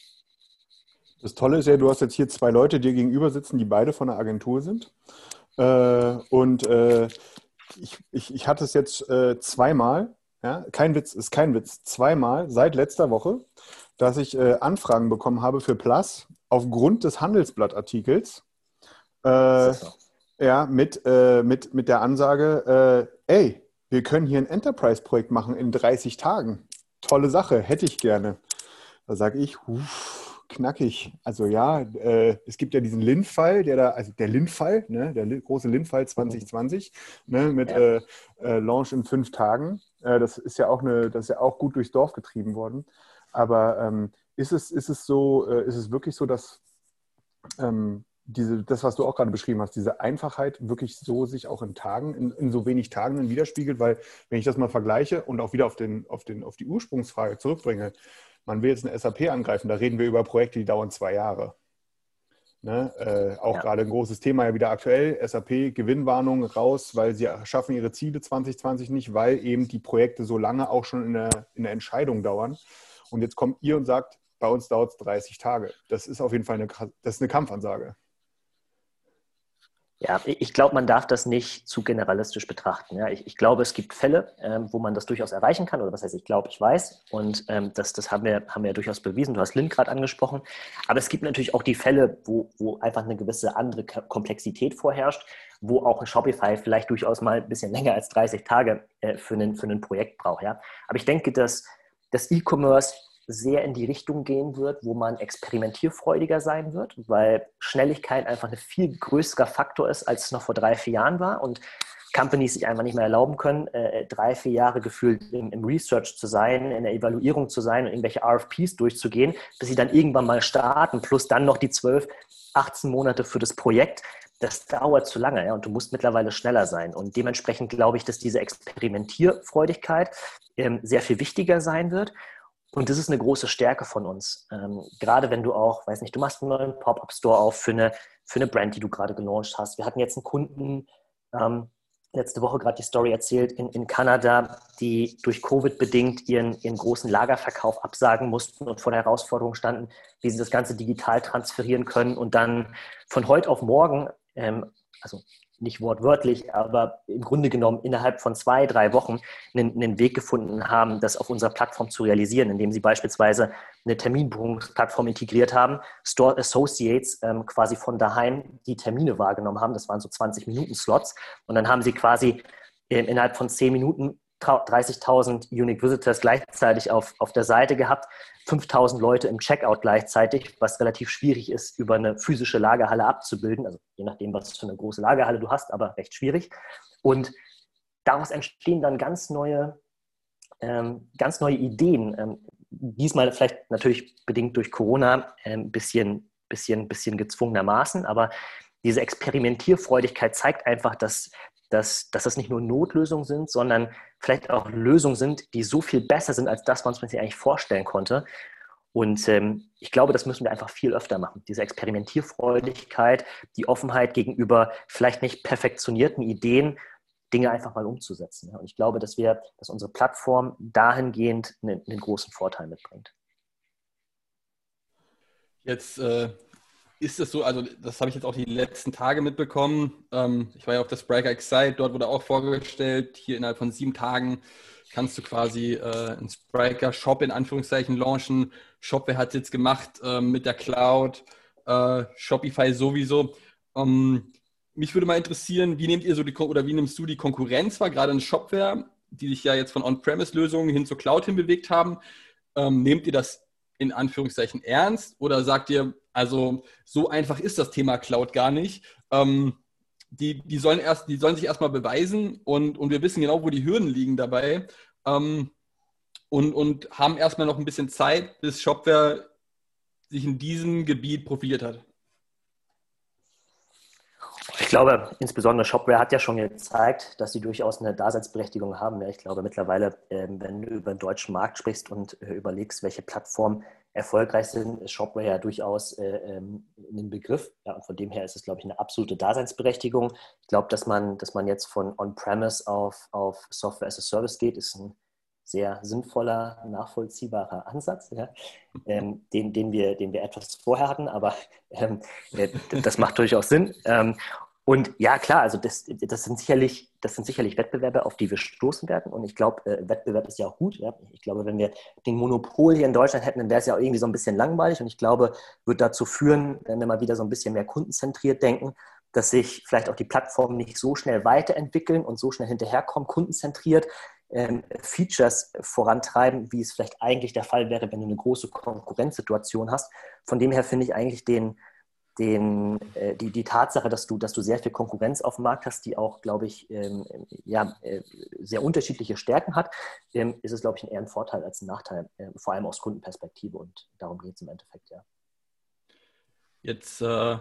A: Das Tolle ist ja, du hast jetzt hier zwei Leute dir gegenüber sitzen, die beide von der Agentur sind. Äh, und äh, ich, ich, ich hatte es jetzt äh, zweimal, ja, kein Witz, ist kein Witz, zweimal seit letzter Woche, dass ich äh, Anfragen bekommen habe für Plus aufgrund des Handelsblattartikels. Äh, ja, mit, äh, mit, mit der Ansage, äh, ey, wir können hier ein Enterprise-Projekt machen in 30 Tagen. Tolle Sache, hätte ich gerne. Da sage ich, uff, knackig. Also ja, äh, es gibt ja diesen Lin-Fall, der da, also der Lin-Fall, ne, der große Lin-Fall 2020, ne, mit ja. äh, äh, Launch in fünf Tagen. Äh, das ist ja auch eine, das ist ja auch gut durchs Dorf getrieben worden. Aber ähm, ist es, ist es so, äh, ist es wirklich so, dass ähm, diese, das, was du auch gerade beschrieben hast, diese Einfachheit wirklich so sich auch in Tagen, in, in, so wenig Tagen widerspiegelt, weil wenn ich das mal vergleiche und auch wieder auf, den, auf, den, auf die Ursprungsfrage zurückbringe, man will jetzt eine SAP angreifen, da reden wir über Projekte, die dauern zwei Jahre. Ne? Äh, auch ja. gerade ein großes Thema ja wieder aktuell. SAP Gewinnwarnung raus, weil sie schaffen ihre Ziele 2020 nicht, weil eben die Projekte so lange auch schon in der, in der Entscheidung dauern. Und jetzt kommt ihr und sagt, bei uns dauert es 30 Tage. Das ist auf jeden Fall eine, das ist eine Kampfansage.
C: Ja, ich glaube, man darf das nicht zu generalistisch betrachten. Ja, ich, ich glaube, es gibt Fälle, ähm, wo man das durchaus erreichen kann, oder was heißt, ich glaube, ich weiß. Und ähm, das, das haben, wir, haben wir ja durchaus bewiesen. Du hast Lynn gerade angesprochen. Aber es gibt natürlich auch die Fälle, wo, wo einfach eine gewisse andere Komplexität vorherrscht, wo auch ein Shopify vielleicht durchaus mal ein bisschen länger als 30 Tage äh, für, einen, für ein Projekt braucht. Ja? Aber ich denke, dass das E-Commerce sehr in die Richtung gehen wird, wo man experimentierfreudiger sein wird, weil Schnelligkeit einfach ein viel größerer Faktor ist, als es noch vor drei, vier Jahren war. Und Companies sich einfach nicht mehr erlauben können, äh, drei, vier Jahre gefühlt im, im, Research zu sein, in der Evaluierung zu sein und irgendwelche RFPs durchzugehen, bis sie dann irgendwann mal starten, plus dann noch die 12, 18 Monate für das Projekt. Das dauert zu lange ja, und du musst mittlerweile schneller sein. Und dementsprechend glaube ich, dass diese Experimentierfreudigkeit ähm, sehr viel wichtiger sein wird. Und das ist eine große Stärke von uns. Ähm, gerade wenn du auch, weiß nicht, du machst einen neuen Pop-Up-Store auf für eine, für eine Brand, die du gerade gelauncht hast. Wir hatten jetzt einen Kunden, ähm, letzte Woche gerade die Story erzählt, in, in Kanada, die durch Covid bedingt ihren, ihren großen Lagerverkauf absagen mussten und vor der Herausforderung standen, wie sie das Ganze digital transferieren können und dann von heute auf morgen, ähm, also nicht wortwörtlich, aber im Grunde genommen innerhalb von zwei, drei Wochen einen, einen, Weg gefunden haben, das auf unserer Plattform zu realisieren, indem sie beispielsweise eine Terminbuchungsplattform integriert haben, Store Associates ähm, quasi von daheim die Termine wahrgenommen haben. Das waren so 20-Minuten-Slots. Und dann haben sie quasi äh, innerhalb von zehn Minuten 30.000 Unique Visitors gleichzeitig auf, auf der Seite gehabt, 5.000 Leute im Checkout gleichzeitig, was relativ schwierig ist, über eine physische Lagerhalle abzubilden. Also je nachdem, was für eine große Lagerhalle du hast, aber recht schwierig. Und daraus entstehen dann ganz neue, ähm, ganz neue Ideen. Ähm, diesmal vielleicht natürlich bedingt durch Corona ein ähm, bisschen, bisschen, bisschen gezwungenermaßen, aber diese Experimentierfreudigkeit zeigt einfach, dass, dass, dass das nicht nur Notlösungen sind, sondern vielleicht auch Lösungen sind, die so viel besser sind als das, was man sich eigentlich vorstellen konnte. Und ähm, ich glaube, das müssen wir einfach viel öfter machen. Diese Experimentierfreudigkeit, die Offenheit gegenüber vielleicht nicht perfektionierten Ideen, Dinge einfach mal umzusetzen. Und ich glaube, dass wir, dass unsere Plattform dahingehend einen, einen großen Vorteil mitbringt.
B: Jetzt äh, ist es so, also das habe ich jetzt auch die letzten Tage mitbekommen. Ähm, ich war ja auf der Spriker Excite, dort wurde auch vorgestellt, hier innerhalb von sieben Tagen kannst du quasi äh, einen Spriker Shop in Anführungszeichen launchen. Shopware hat es jetzt gemacht äh, mit der Cloud, äh, Shopify sowieso. Ähm, mich würde mal interessieren, wie nehmt ihr so die oder wie nimmst du die Konkurrenz wahr, gerade in Shopware, die sich ja jetzt von On-Premise-Lösungen hin zur Cloud hin bewegt haben. Ähm, nehmt ihr das in Anführungszeichen ernst oder sagt ihr, also so einfach ist das Thema Cloud gar nicht. Ähm, die, die, sollen erst, die sollen sich erstmal beweisen und, und wir wissen genau, wo die Hürden liegen dabei. Ähm, und, und haben erstmal noch ein bisschen Zeit, bis Shopware sich in diesem Gebiet profiliert hat.
C: Ich glaube, insbesondere Shopware hat ja schon gezeigt, dass sie durchaus eine Daseinsberechtigung haben. ich glaube mittlerweile, ähm, wenn du über den deutschen Markt sprichst und äh, überlegst, welche Plattformen erfolgreich sind, ist Shopware ja durchaus äh, ähm, ein Begriff. Ja, und von dem her ist es, glaube ich, eine absolute Daseinsberechtigung. Ich glaube, dass man, dass man jetzt von On-Premise auf, auf Software as a Service geht, ist ein sehr sinnvoller, nachvollziehbarer Ansatz, ja, (laughs) ähm, den, den, wir, den wir etwas vorher hatten, aber ähm, äh, das macht durchaus Sinn. Ähm, und ja, klar, also das, das, sind sicherlich, das sind sicherlich Wettbewerbe, auf die wir stoßen werden. Und ich glaube, äh, Wettbewerb ist ja auch gut. Ja? Ich glaube, wenn wir den Monopol hier in Deutschland hätten, dann wäre es ja auch irgendwie so ein bisschen langweilig. Und ich glaube, wird dazu führen, wenn wir mal wieder so ein bisschen mehr kundenzentriert denken, dass sich vielleicht auch die Plattformen nicht so schnell weiterentwickeln und so schnell hinterherkommen, kundenzentriert ähm, Features vorantreiben, wie es vielleicht eigentlich der Fall wäre, wenn du eine große Konkurrenzsituation hast. Von dem her finde ich eigentlich den, den, äh, die, die Tatsache, dass du, dass du sehr viel Konkurrenz auf dem Markt hast, die auch, glaube ich, ähm, ja, äh, sehr unterschiedliche Stärken hat, ähm, ist es, glaube ich, eher ein Vorteil als ein Nachteil, äh, vor allem aus Kundenperspektive. Und darum geht es im Endeffekt, ja.
B: Jetzt, äh,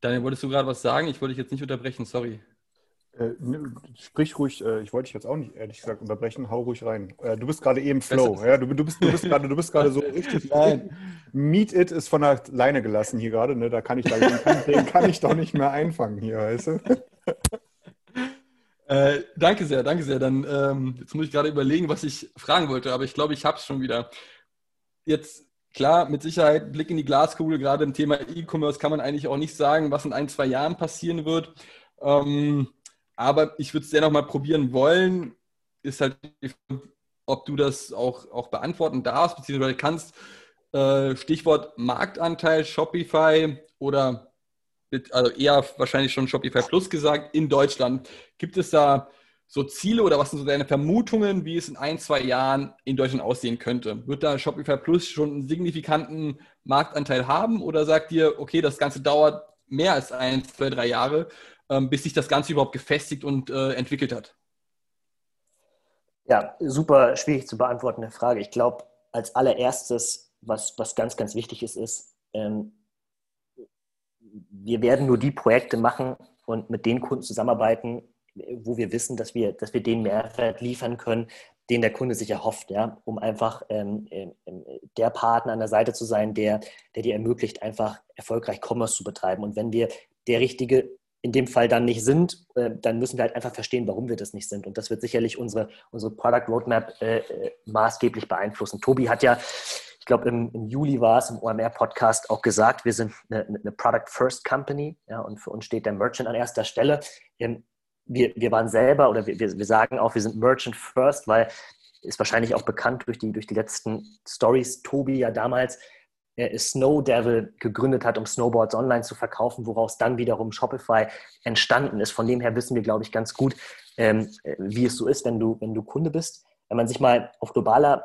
B: Daniel, wolltest du gerade was sagen? Ich wollte dich jetzt nicht unterbrechen, sorry.
A: Äh, sprich ruhig, äh, ich wollte dich jetzt auch nicht ehrlich gesagt unterbrechen, hau ruhig rein. Äh, du bist gerade eben Flow, ja, du, du, bist, du bist gerade, du bist gerade so (laughs) richtig. Nein. Meet It ist von der Leine gelassen hier gerade, ne? Da kann ich, kann, den kann ich doch nicht mehr einfangen hier, weißt du?
B: Danke sehr, danke sehr. Dann ähm, jetzt muss ich gerade überlegen, was ich fragen wollte, aber ich glaube, ich habe es schon wieder. Jetzt klar, mit Sicherheit Blick in die Glaskugel. Gerade im Thema E-Commerce kann man eigentlich auch nicht sagen, was in ein zwei Jahren passieren wird. Ähm, aber ich würde es dennoch mal probieren wollen. Ist halt, ob du das auch, auch beantworten darfst, beziehungsweise kannst. Äh, Stichwort Marktanteil Shopify oder also eher wahrscheinlich schon Shopify Plus gesagt in Deutschland. Gibt es da so Ziele oder was sind so deine Vermutungen, wie es in ein, zwei Jahren in Deutschland aussehen könnte? Wird da Shopify Plus schon einen signifikanten Marktanteil haben oder sagt ihr, okay, das Ganze dauert mehr als ein, zwei, drei Jahre, ähm, bis sich das Ganze überhaupt gefestigt und äh, entwickelt hat?
C: Ja, super schwierig zu beantwortende Frage. Ich glaube, als allererstes, was, was ganz, ganz wichtig ist, ist, ähm, wir werden nur die Projekte machen und mit den Kunden zusammenarbeiten, wo wir wissen, dass wir, dass wir den Mehrwert liefern können, den der Kunde sich erhofft, ja, um einfach ähm, ähm, der Partner an der Seite zu sein, der, der dir ermöglicht, einfach erfolgreich Commerce zu betreiben. Und wenn wir der richtige in dem Fall dann nicht sind, äh, dann müssen wir halt einfach verstehen, warum wir das nicht sind. Und das wird sicherlich unsere, unsere Product Roadmap äh, äh maßgeblich beeinflussen. Tobi hat ja, ich glaube, im, im, Juli war es im OMR-Podcast auch gesagt, wir sind eine, eine Product First Company ja, und für uns steht der Merchant an erster Stelle. Ähm, wir, wir waren selber oder wir, wir sagen auch, wir sind Merchant First, weil ist wahrscheinlich auch bekannt durch die, durch die letzten Stories. Tobi ja damals Snow Devil gegründet hat, um Snowboards online zu verkaufen, woraus dann wiederum Shopify entstanden ist. Von dem her wissen wir, glaube ich, ganz gut, ähm, wie es so ist, wenn du, wenn du Kunde bist. Wenn man sich mal auf globaler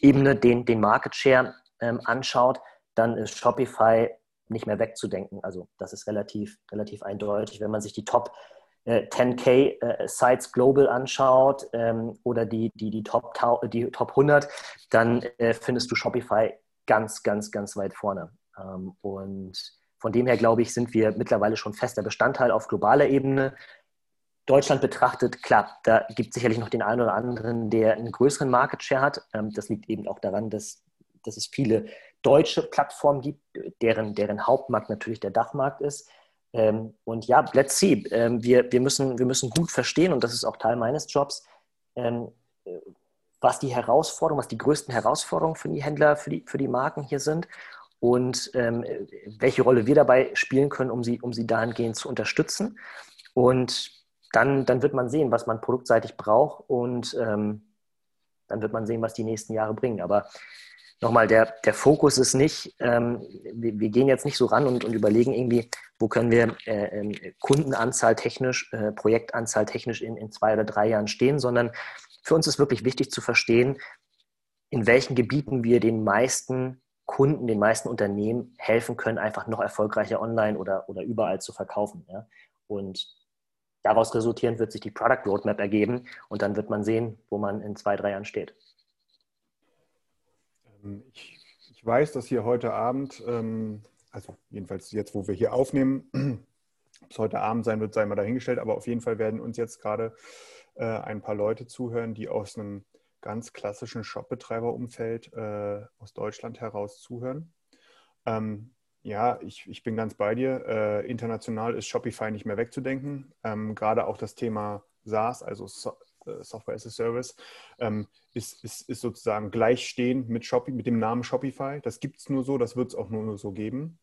C: Ebene den, den Market Share ähm, anschaut, dann ist Shopify nicht mehr wegzudenken. Also das ist relativ, relativ eindeutig. Wenn man sich die Top 10K äh, äh, Sites Global anschaut ähm, oder die, die, die, Top, die Top 100, dann äh, findest du Shopify ganz, ganz, ganz weit vorne. Ähm, und von dem her, glaube ich, sind wir mittlerweile schon fester Bestandteil auf globaler Ebene. Deutschland betrachtet, klar, da gibt es sicherlich noch den einen oder anderen, der einen größeren Market Share hat. Ähm, das liegt eben auch daran, dass, dass es viele deutsche Plattformen gibt, deren, deren Hauptmarkt natürlich der Dachmarkt ist. Ähm, und ja, let's see. wir, wir, müssen, wir müssen gut verstehen, und das ist auch Teil meines Jobs, was die Herausforderungen, was die größten Herausforderungen für die Händler, für die, für die Marken hier sind und ähm, welche Rolle wir dabei spielen können, um sie, um sie dahingehend zu unterstützen. Und dann, dann wird man sehen, was man produktseitig braucht und ähm, dann wird man sehen, was die nächsten Jahre bringen. Aber nochmal, der, der Fokus ist nicht, ähm, wir, wir, gehen jetzt nicht so ran und, und überlegen irgendwie, wo können wir äh, ähm, Kundenanzahl technisch, äh, Projektanzahl technisch in, in zwei oder drei Jahren stehen, sondern für uns ist wirklich wichtig zu verstehen, in welchen Gebieten wir den meisten Kunden, den meisten Unternehmen helfen können, einfach noch erfolgreicher online oder, oder überall zu verkaufen. Ja? Und daraus resultierend wird sich die Product Roadmap ergeben und dann wird man sehen, wo man in zwei, drei Jahren steht.
A: Ähm, ich, ich weiß, dass hier heute Abend, ähm, also jedenfalls jetzt, wo wir hier aufnehmen, (clears throat) ob es heute Abend sein wird, sei mal dahingestellt, aber auf jeden Fall werden uns jetzt gerade äh, ein paar Leute zuhören, die aus einem ganz klassischen Shopbetreiberumfeld äh, aus Deutschland heraus zuhören. Ähm, ja, ich, ich bin ganz bei dir. Äh, international ist Shopify nicht mehr wegzudenken. Ähm, gerade auch das Thema SaaS, also so äh, Software as a Service, ähm, ist, ist, ist sozusagen gleichstehend mit, Shopee, mit dem Namen Shopify. Das gibt es nur so, das wird es auch nur so geben.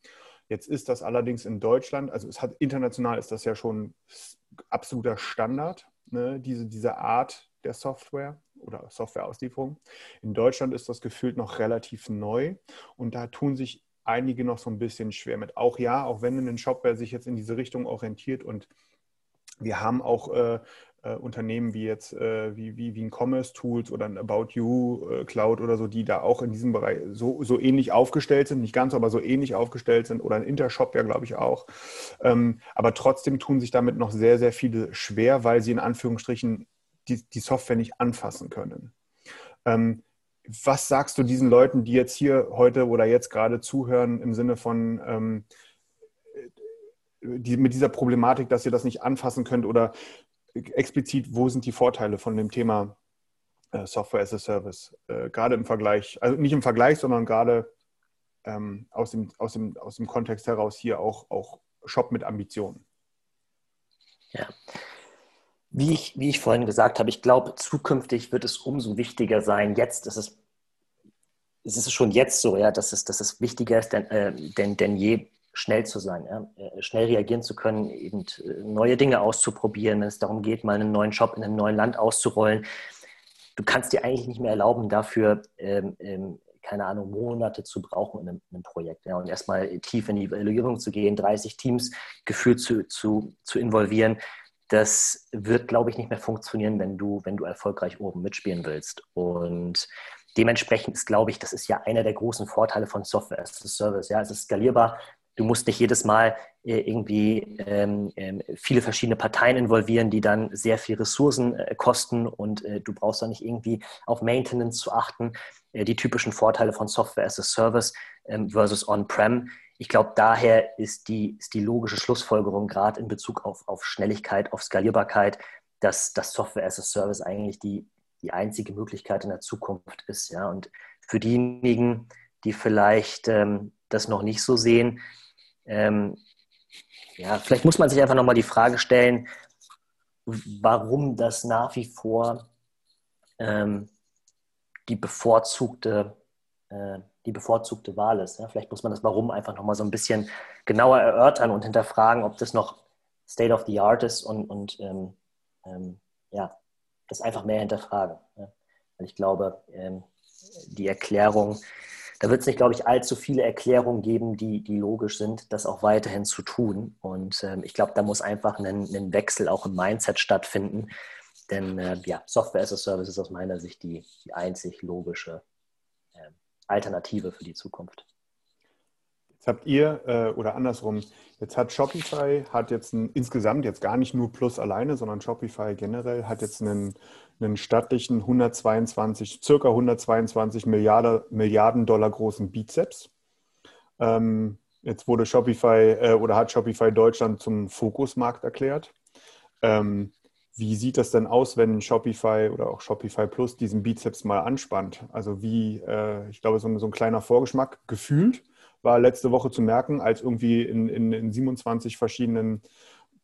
A: Jetzt ist das allerdings in Deutschland, also es hat international ist das ja schon absoluter Standard ne, diese, diese Art der Software oder Softwareauslieferung. In Deutschland ist das gefühlt noch relativ neu und da tun sich einige noch so ein bisschen schwer mit. Auch ja, auch wenn ein Shopware sich jetzt in diese Richtung orientiert und wir haben auch äh, äh, Unternehmen wie jetzt äh, wie, wie, wie ein Commerce Tools oder ein About You äh, Cloud oder so, die da auch in diesem Bereich so, so ähnlich aufgestellt sind, nicht ganz, aber so ähnlich aufgestellt sind oder ein Intershop ja, glaube ich, auch. Ähm, aber trotzdem tun sich damit noch sehr, sehr viele schwer, weil sie in Anführungsstrichen die, die Software nicht anfassen können. Ähm, was sagst du diesen Leuten, die jetzt hier heute oder jetzt gerade zuhören im Sinne von ähm, die, mit dieser Problematik, dass ihr das nicht anfassen könnt oder explizit, wo sind die Vorteile von dem Thema äh, Software as a Service? Äh, gerade im Vergleich, also nicht im Vergleich, sondern gerade ähm, aus, dem, aus, dem, aus dem Kontext heraus hier auch, auch Shop mit Ambitionen.
C: Ja. Wie ich, wie ich vorhin gesagt habe, ich glaube, zukünftig wird es umso wichtiger sein. Jetzt ist es, es ist schon jetzt so, ja, dass es, dass es wichtiger ist denn, äh, denn, denn je, schnell zu sein, ja? Äh, schnell reagieren zu können, eben äh, neue Dinge auszuprobieren, wenn es darum geht, mal einen neuen Job in einem neuen Land auszurollen. Du kannst dir eigentlich nicht mehr erlauben, dafür, ähm, ähm, keine Ahnung, Monate zu brauchen in einem, in einem Projekt ja? und erstmal tief in die Evaluierung zu gehen, 30 Teams gefühlt zu, zu, zu involvieren. Das wird, glaube ich, nicht mehr funktionieren, wenn du, wenn du erfolgreich oben mitspielen willst. Und dementsprechend ist, glaube ich, das ist ja einer der großen Vorteile von Software as a Service. Ja, es ist skalierbar, du musst nicht jedes Mal äh, irgendwie ähm, ähm, viele verschiedene Parteien involvieren, die dann sehr viel Ressourcen äh, kosten und äh, du brauchst dann nicht irgendwie auf Maintenance zu achten. Äh, die typischen Vorteile von Software as a Service ähm, versus On-Prem. Ich glaube, daher ist die, ist die logische Schlussfolgerung gerade in Bezug auf, auf Schnelligkeit, auf Skalierbarkeit, dass das Software as a Service eigentlich die, die einzige Möglichkeit in der Zukunft ist. Ja? Und für diejenigen, die vielleicht ähm, das noch nicht so sehen, ähm, ja, vielleicht muss man sich einfach nochmal die Frage stellen, warum das nach wie vor ähm, die bevorzugte, äh, die bevorzugte Wahl ist. Ja? Vielleicht muss man das Warum einfach nochmal so ein bisschen genauer erörtern und hinterfragen, ob das noch State of the Art ist und, und ähm, ähm, ja, das einfach mehr hinterfragen. Ja? Weil ich glaube, ähm, die Erklärung da wird es nicht, glaube ich, allzu viele Erklärungen geben, die, die logisch sind, das auch weiterhin zu tun. Und ähm, ich glaube, da muss einfach ein, ein, Wechsel auch im Mindset stattfinden. Denn äh, ja, Software as a Service ist aus meiner Sicht die, die einzig logische äh, Alternative für die Zukunft.
A: Jetzt habt ihr, äh, oder andersrum, jetzt hat Shopify, hat jetzt ein, insgesamt jetzt gar nicht nur Plus alleine, sondern Shopify generell hat jetzt einen einen stattlichen 122, circa 122 Milliarden, Milliarden Dollar großen Bizeps. Ähm, jetzt wurde Shopify äh, oder hat Shopify Deutschland zum Fokusmarkt erklärt. Ähm, wie sieht das denn aus, wenn Shopify oder auch Shopify Plus diesen Bizeps mal anspannt? Also wie, äh, ich glaube, so, so, ein kleiner Vorgeschmack gefühlt war letzte Woche zu merken, als irgendwie in, in, in 27 verschiedenen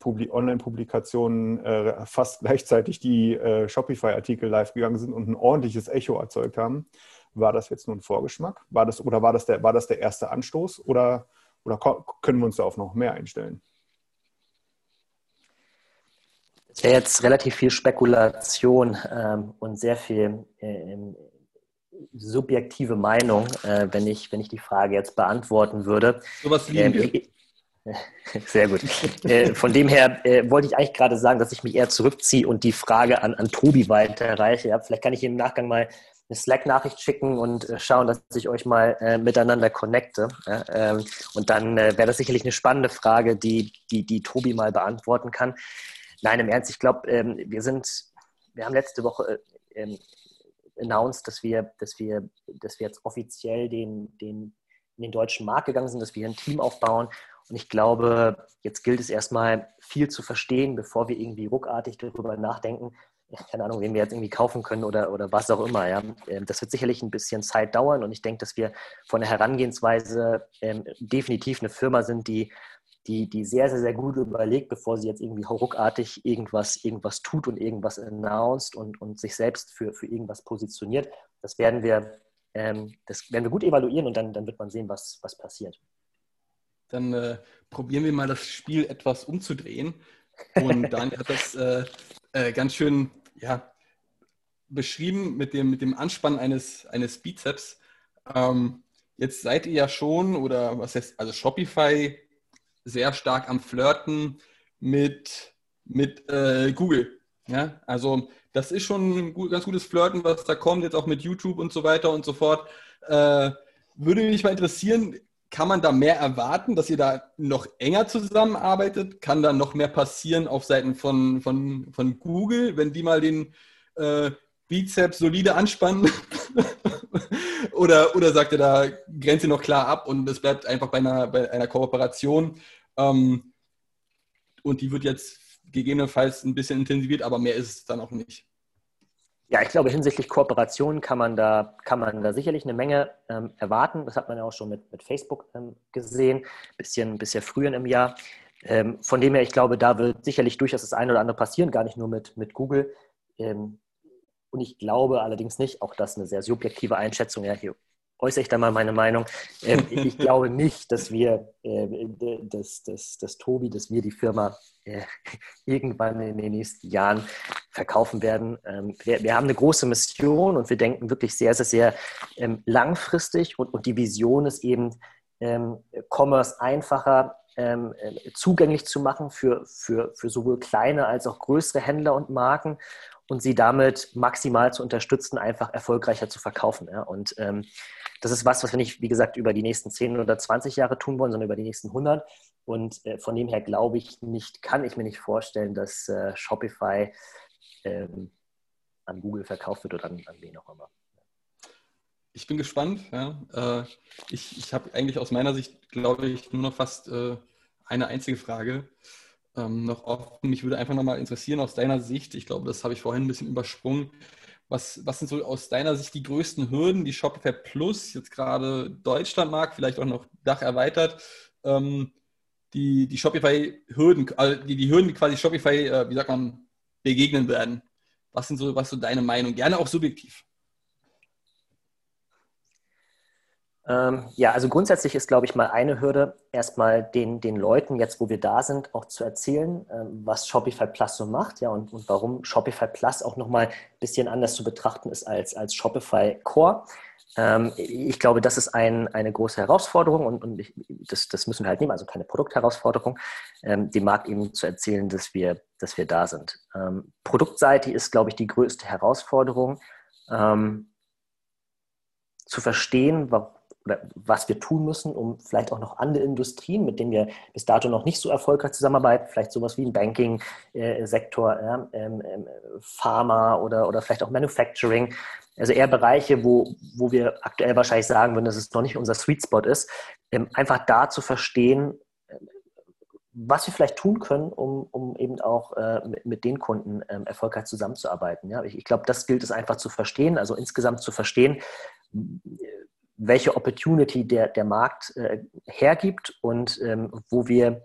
A: Online-Publikationen äh, fast gleichzeitig die äh, Shopify-Artikel live gegangen sind und ein ordentliches Echo erzeugt haben. War das jetzt nur ein Vorgeschmack? War das, oder war das, der, war das der erste Anstoß? Oder, oder können wir uns da auf noch mehr einstellen?
C: Es wäre jetzt relativ viel Spekulation ähm, und sehr viel äh, subjektive Meinung, äh, wenn, ich, wenn ich die Frage jetzt beantworten würde.
B: So was lieben ähm, wir. (laughs)
C: Sehr gut. Äh, von dem her äh, wollte ich eigentlich gerade sagen, dass ich mich eher zurückziehe und die Frage an, an Tobi weiterreiche. Ja, vielleicht kann ich im Nachgang mal eine Slack-Nachricht schicken und äh, schauen, dass ich euch mal miteinander connecte. Ja, ähm, und dann wäre das sicherlich eine spannende Frage, die, die, die Tobi mal beantworten kann. Nein, im Ernst, ich glaube, ähm, wir sind, wir haben letzte Woche äh, ähm, announced, dass wir, dass wir, dass wir jetzt offiziell den, den, in den deutschen Markt gegangen sind, dass wir ein Team aufbauen und ich glaube, jetzt gilt es erstmal viel zu verstehen, bevor wir irgendwie ruckartig darüber nachdenken, keine Ahnung, wen wir jetzt irgendwie kaufen können oder, oder was auch immer. Ja. Ähm, das wird sicherlich ein bisschen Zeit dauern und ich denke, dass wir von der Herangehensweise ähm, definitiv eine Firma sind, die, die, die sehr, sehr, sehr gut überlegt, bevor sie jetzt irgendwie ruckartig irgendwas, irgendwas tut und irgendwas announced und, und sich selbst für, für irgendwas positioniert. Das werden wir, ähm, das werden wir gut evaluieren und dann, dann wird man sehen, was, was passiert
B: dann äh, probieren wir mal das Spiel etwas umzudrehen. Und (laughs) Daniel hat das äh, äh, ganz schön ja, beschrieben mit dem, mit dem Anspannen eines, eines Bizeps. Ähm, jetzt seid ihr ja schon, oder was heißt, also Shopify sehr stark am Flirten mit, mit äh, Google. Ja, also das ist schon ein gut, ganz gutes Flirten, was da kommt, jetzt auch mit YouTube und so weiter und so fort. Äh, würde mich mal interessieren, kann man da mehr erwarten, dass ihr da noch enger zusammenarbeitet? Kann da noch mehr passieren auf Seiten von, von, von Google, wenn die mal den äh, Bizeps solide anspannen? (laughs) oder, oder sagt ihr da, Grenze noch klar ab und es bleibt einfach bei einer, bei einer Kooperation? Ähm, und die wird jetzt gegebenenfalls ein bisschen intensiviert, aber mehr ist es dann auch nicht.
C: Ja, ich glaube, hinsichtlich Kooperation kann man da, kann man da sicherlich eine Menge ähm, erwarten. Das hat man ja auch schon mit, mit Facebook ähm, gesehen, bisschen, bisschen früher im Jahr. Ähm, von dem her, ich glaube, da wird sicherlich durchaus das eine oder andere passieren, gar nicht nur mit, mit Google. Ähm, und ich glaube allerdings nicht, auch das eine sehr subjektive Einschätzung, ja, hier äußere ich da mal meine Meinung. Ähm, ich glaube nicht, dass wir, äh, dass, dass, dass Tobi, dass wir die Firma äh, irgendwann in den nächsten Jahren verkaufen werden. Ähm, wir, wir, haben eine große Mission und wir denken wirklich sehr, sehr, sehr ähm, langfristig und, und die Vision ist eben, ähm, Commerce einfacher ähm, äh, zugänglich zu machen für, für, für sowohl kleine als auch größere Händler und Marken und sie damit maximal zu unterstützen, einfach erfolgreicher zu verkaufen. Ja? Und ähm, das ist was, was wir nicht, wie gesagt, über die nächsten 10 oder 20 Jahre tun wollen, sondern über die nächsten 100. Und äh, von dem her glaube ich nicht, kann ich mir nicht vorstellen, dass äh, Shopify ähm, an Google verkauft wird oder an, an wen auch immer.
B: Ich bin gespannt. Ja. Äh, ich ich habe eigentlich aus meiner Sicht, glaube ich, nur noch fast äh, eine einzige Frage ähm, noch offen. Mich würde einfach nochmal interessieren aus deiner Sicht, ich glaube, das habe ich vorhin ein bisschen übersprungen. Was, was sind so aus deiner Sicht die größten Hürden, die Shopify Plus jetzt gerade Deutschland mag, vielleicht auch noch Dach erweitert, ähm, die, die Shopify-Hürden, also die, die Hürden, die quasi Shopify, äh, wie sagt man, begegnen werden? Was sind so, was so deine Meinung? Gerne auch subjektiv.
C: Ähm, ja, also grundsätzlich ist, glaube ich, mal eine Hürde, erstmal den, den Leuten, jetzt wo wir da sind, auch zu erzählen, ähm, was Shopify Plus so macht, ja, und, und warum Shopify Plus auch nochmal ein bisschen anders zu betrachten ist als, als Shopify Core. Ähm, ich glaube, das ist ein, eine große Herausforderung und, und ich, das, das müssen wir halt nehmen, also keine Produktherausforderung, ähm, dem Markt eben zu erzählen, dass wir, dass wir da sind. Ähm, Produktseite ist, glaube ich, die größte Herausforderung, ähm, zu verstehen, warum oder was wir tun müssen, um vielleicht auch noch andere Industrien, mit denen wir bis dato noch nicht so erfolgreich zusammenarbeiten, vielleicht sowas wie ein Banking-Sektor, äh, ähm, ähm, Pharma oder, oder vielleicht auch Manufacturing, also eher Bereiche, wo, wo wir aktuell wahrscheinlich sagen würden, dass es noch nicht unser Sweet Spot ist, ähm, einfach da zu verstehen, was wir vielleicht tun können, um, um eben auch äh, mit, mit, den Kunden ähm, erfolgreich zusammenzuarbeiten. Ja? Ich, ich glaube, das gilt es einfach zu verstehen, also insgesamt zu verstehen, welche Opportunity der, der Markt äh, hergibt und ähm, wo wir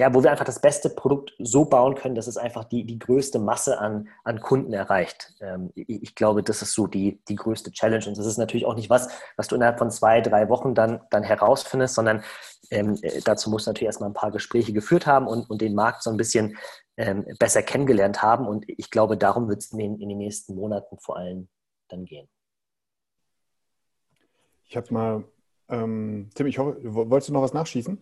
C: ja, wo wir einfach das beste Produkt so bauen können, dass es einfach die, die größte Masse an, an Kunden erreicht. Ähm, ich, ich, glaube, das ist so die, die größte Challenge. Und das ist natürlich auch nicht was, was du innerhalb von zwei, drei Wochen dann, dann herausfindest, sondern ähm, äh, dazu musst du natürlich erstmal ein paar Gespräche geführt haben und, und den Markt so ein bisschen ähm, besser kennengelernt haben. Und ich glaube, darum wird es in in den nächsten Monaten vor allem dann gehen.
A: Ich habe mal, ähm, Tim, ich hoffe, wolltest du noch was nachschießen?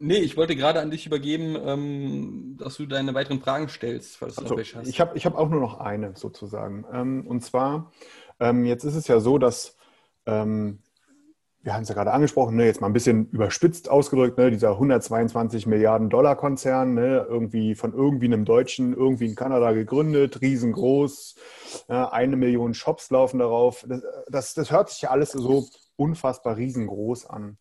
B: Nee, ich wollte gerade an dich übergeben, ähm, dass du deine weiteren Fragen stellst, falls du
A: also, noch welche hast. Ich habe ich hab auch nur noch eine sozusagen. Ähm, und zwar, ähm, jetzt ist es ja so, dass, ähm, wir haben es ja gerade angesprochen, ne, jetzt mal ein bisschen überspitzt ausgedrückt, ne, dieser 122 Milliarden Dollar Konzern, ne, irgendwie von irgendwie einem Deutschen, irgendwie in Kanada gegründet, riesengroß, eine Million Shops laufen darauf. Das, das, das hört sich ja alles so unfassbar riesengroß an.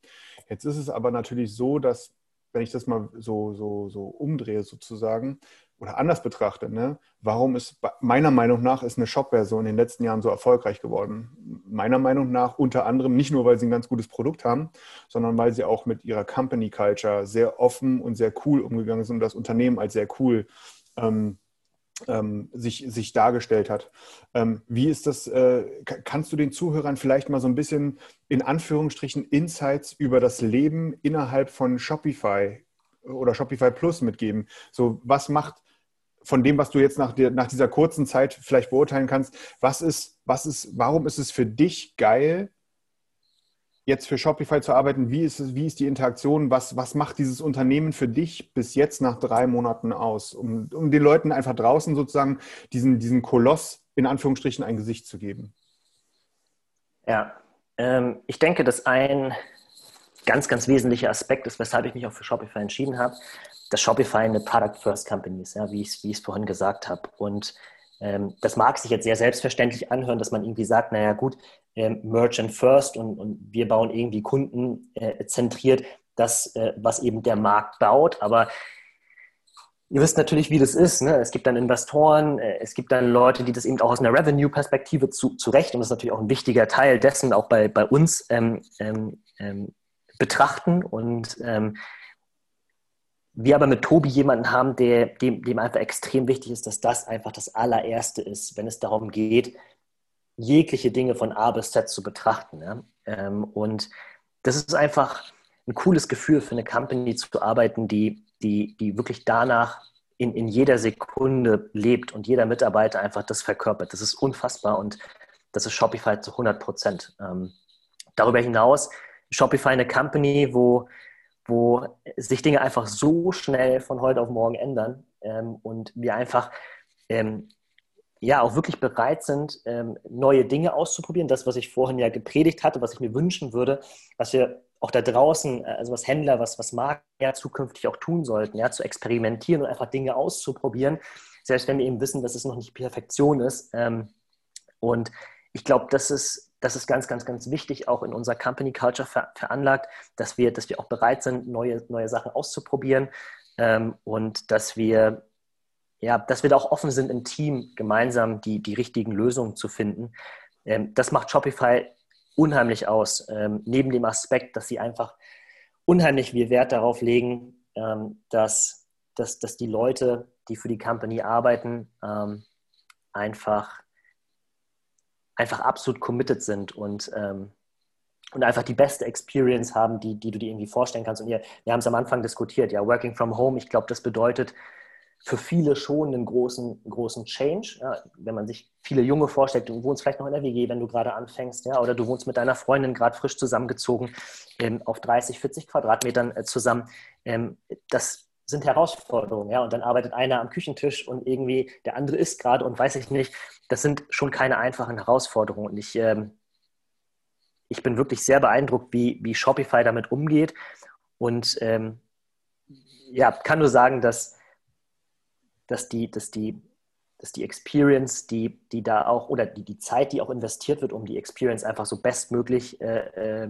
A: Jetzt ist es aber natürlich so, dass, wenn ich das mal so, so, so umdrehe sozusagen oder anders betrachte, ne, warum ist meiner Meinung nach ist eine Shop-Version in den letzten Jahren so erfolgreich geworden? Meiner Meinung nach unter anderem nicht nur, weil sie ein ganz gutes Produkt haben, sondern weil sie auch mit ihrer Company Culture sehr offen und sehr cool umgegangen sind und das Unternehmen als sehr cool ähm, ähm, sich, sich dargestellt hat. Ähm, wie ist das, äh, kannst du den Zuhörern vielleicht mal so ein bisschen in Anführungsstrichen Insights über das Leben innerhalb von Shopify oder Shopify Plus mitgeben? So, was macht von dem, was du jetzt nach, der, nach dieser kurzen Zeit vielleicht beurteilen kannst, was ist, was ist, warum ist es für dich geil, jetzt für Shopify zu arbeiten? Wie ist, es, wie ist die Interaktion? Was, was macht dieses Unternehmen für dich bis jetzt nach drei Monaten aus, um, um den Leuten einfach draußen sozusagen diesen, diesen Koloss in Anführungsstrichen ein Gesicht zu geben?
C: Ja, ähm, ich denke, dass ein ganz, ganz wesentlicher Aspekt ist, weshalb ich mich auch für Shopify entschieden habe, dass Shopify eine Product First Company ist, ja, wie ich es vorhin gesagt habe. Und ähm, das mag sich jetzt sehr selbstverständlich anhören, dass man irgendwie sagt, naja gut, ähm, Merchant First und, und wir bauen irgendwie Kunden äh, das, äh, was eben der Markt baut. Aber ihr wisst natürlich, wie das ist. Ne? Es gibt dann Investoren, äh, es gibt dann Leute, die das eben auch aus einer Revenue-Perspektive zu, zurecht, und das ist natürlich auch ein wichtiger Teil dessen, auch bei, bei uns ähm, ähm, ähm betrachten. Und ähm, wir aber mit Tobi jemanden haben, der, dem, dem einfach extrem wichtig ist, dass das einfach das allererste ist, wenn es darum geht, jegliche Dinge von A bis Z zu betrachten. Ja? Ähm, und das ist einfach ein cooles Gefühl für eine Company zu arbeiten, die, die, die wirklich danach in, in jeder Sekunde lebt und jeder Mitarbeiter einfach das verkörpert. Das ist unfassbar und das ist Shopify zu 100 Prozent. Ähm, darüber hinaus, Shopify eine Company, wo wo sich Dinge einfach so schnell von heute auf morgen ändern ähm, und wir einfach ähm, ja auch wirklich bereit sind, ähm, neue Dinge auszuprobieren. Das, was ich vorhin ja gepredigt hatte, was ich mir wünschen würde, was wir auch da draußen, äh, also was Händler, was, was Marken ja zukünftig auch tun sollten, ja, zu experimentieren und einfach Dinge auszuprobieren, selbst wenn wir eben wissen, dass es noch nicht Perfektion ist. Ähm, und ich glaube, das ist, das ist ganz, ganz, ganz wichtig, auch in unserer Company Culture ver veranlagt, dass wir, dass wir auch bereit sind, neue, neue Sachen auszuprobieren ähm, und dass wir ja, dass wir da auch offen sind, im Team gemeinsam die, die richtigen Lösungen zu finden. Ähm, das macht Shopify unheimlich aus. Ähm, neben dem Aspekt, dass sie einfach unheimlich viel Wert darauf legen, ähm, dass, dass, dass die Leute, die für die Company arbeiten, ähm, einfach, einfach absolut committed sind und, ähm, und einfach die beste Experience haben, die, die du dir irgendwie vorstellen kannst. Und wir, wir haben es am Anfang diskutiert, ja, Working from Home, ich glaube, das bedeutet, für viele schon einen großen, großen Change. Ja, wenn man sich viele Junge vorstellt, du wohnst vielleicht noch in der WG, wenn du gerade anfängst, ja, oder du wohnst mit deiner Freundin gerade frisch zusammengezogen ähm, auf 30, 40 Quadratmetern äh, zusammen. Ähm, das sind Herausforderungen, ja, und dann arbeitet einer am Küchentisch und irgendwie der andere isst gerade und weiß ich nicht. Das sind schon keine einfachen Herausforderungen. Und ich, ähm, ich bin wirklich sehr beeindruckt, wie, wie Shopify damit umgeht. Und ähm, ja, kann nur sagen, dass dass die, dass die, dass die Experience, die, die da auch, oder die, die Zeit, die auch investiert wird, um die Experience einfach so bestmöglich äh, äh,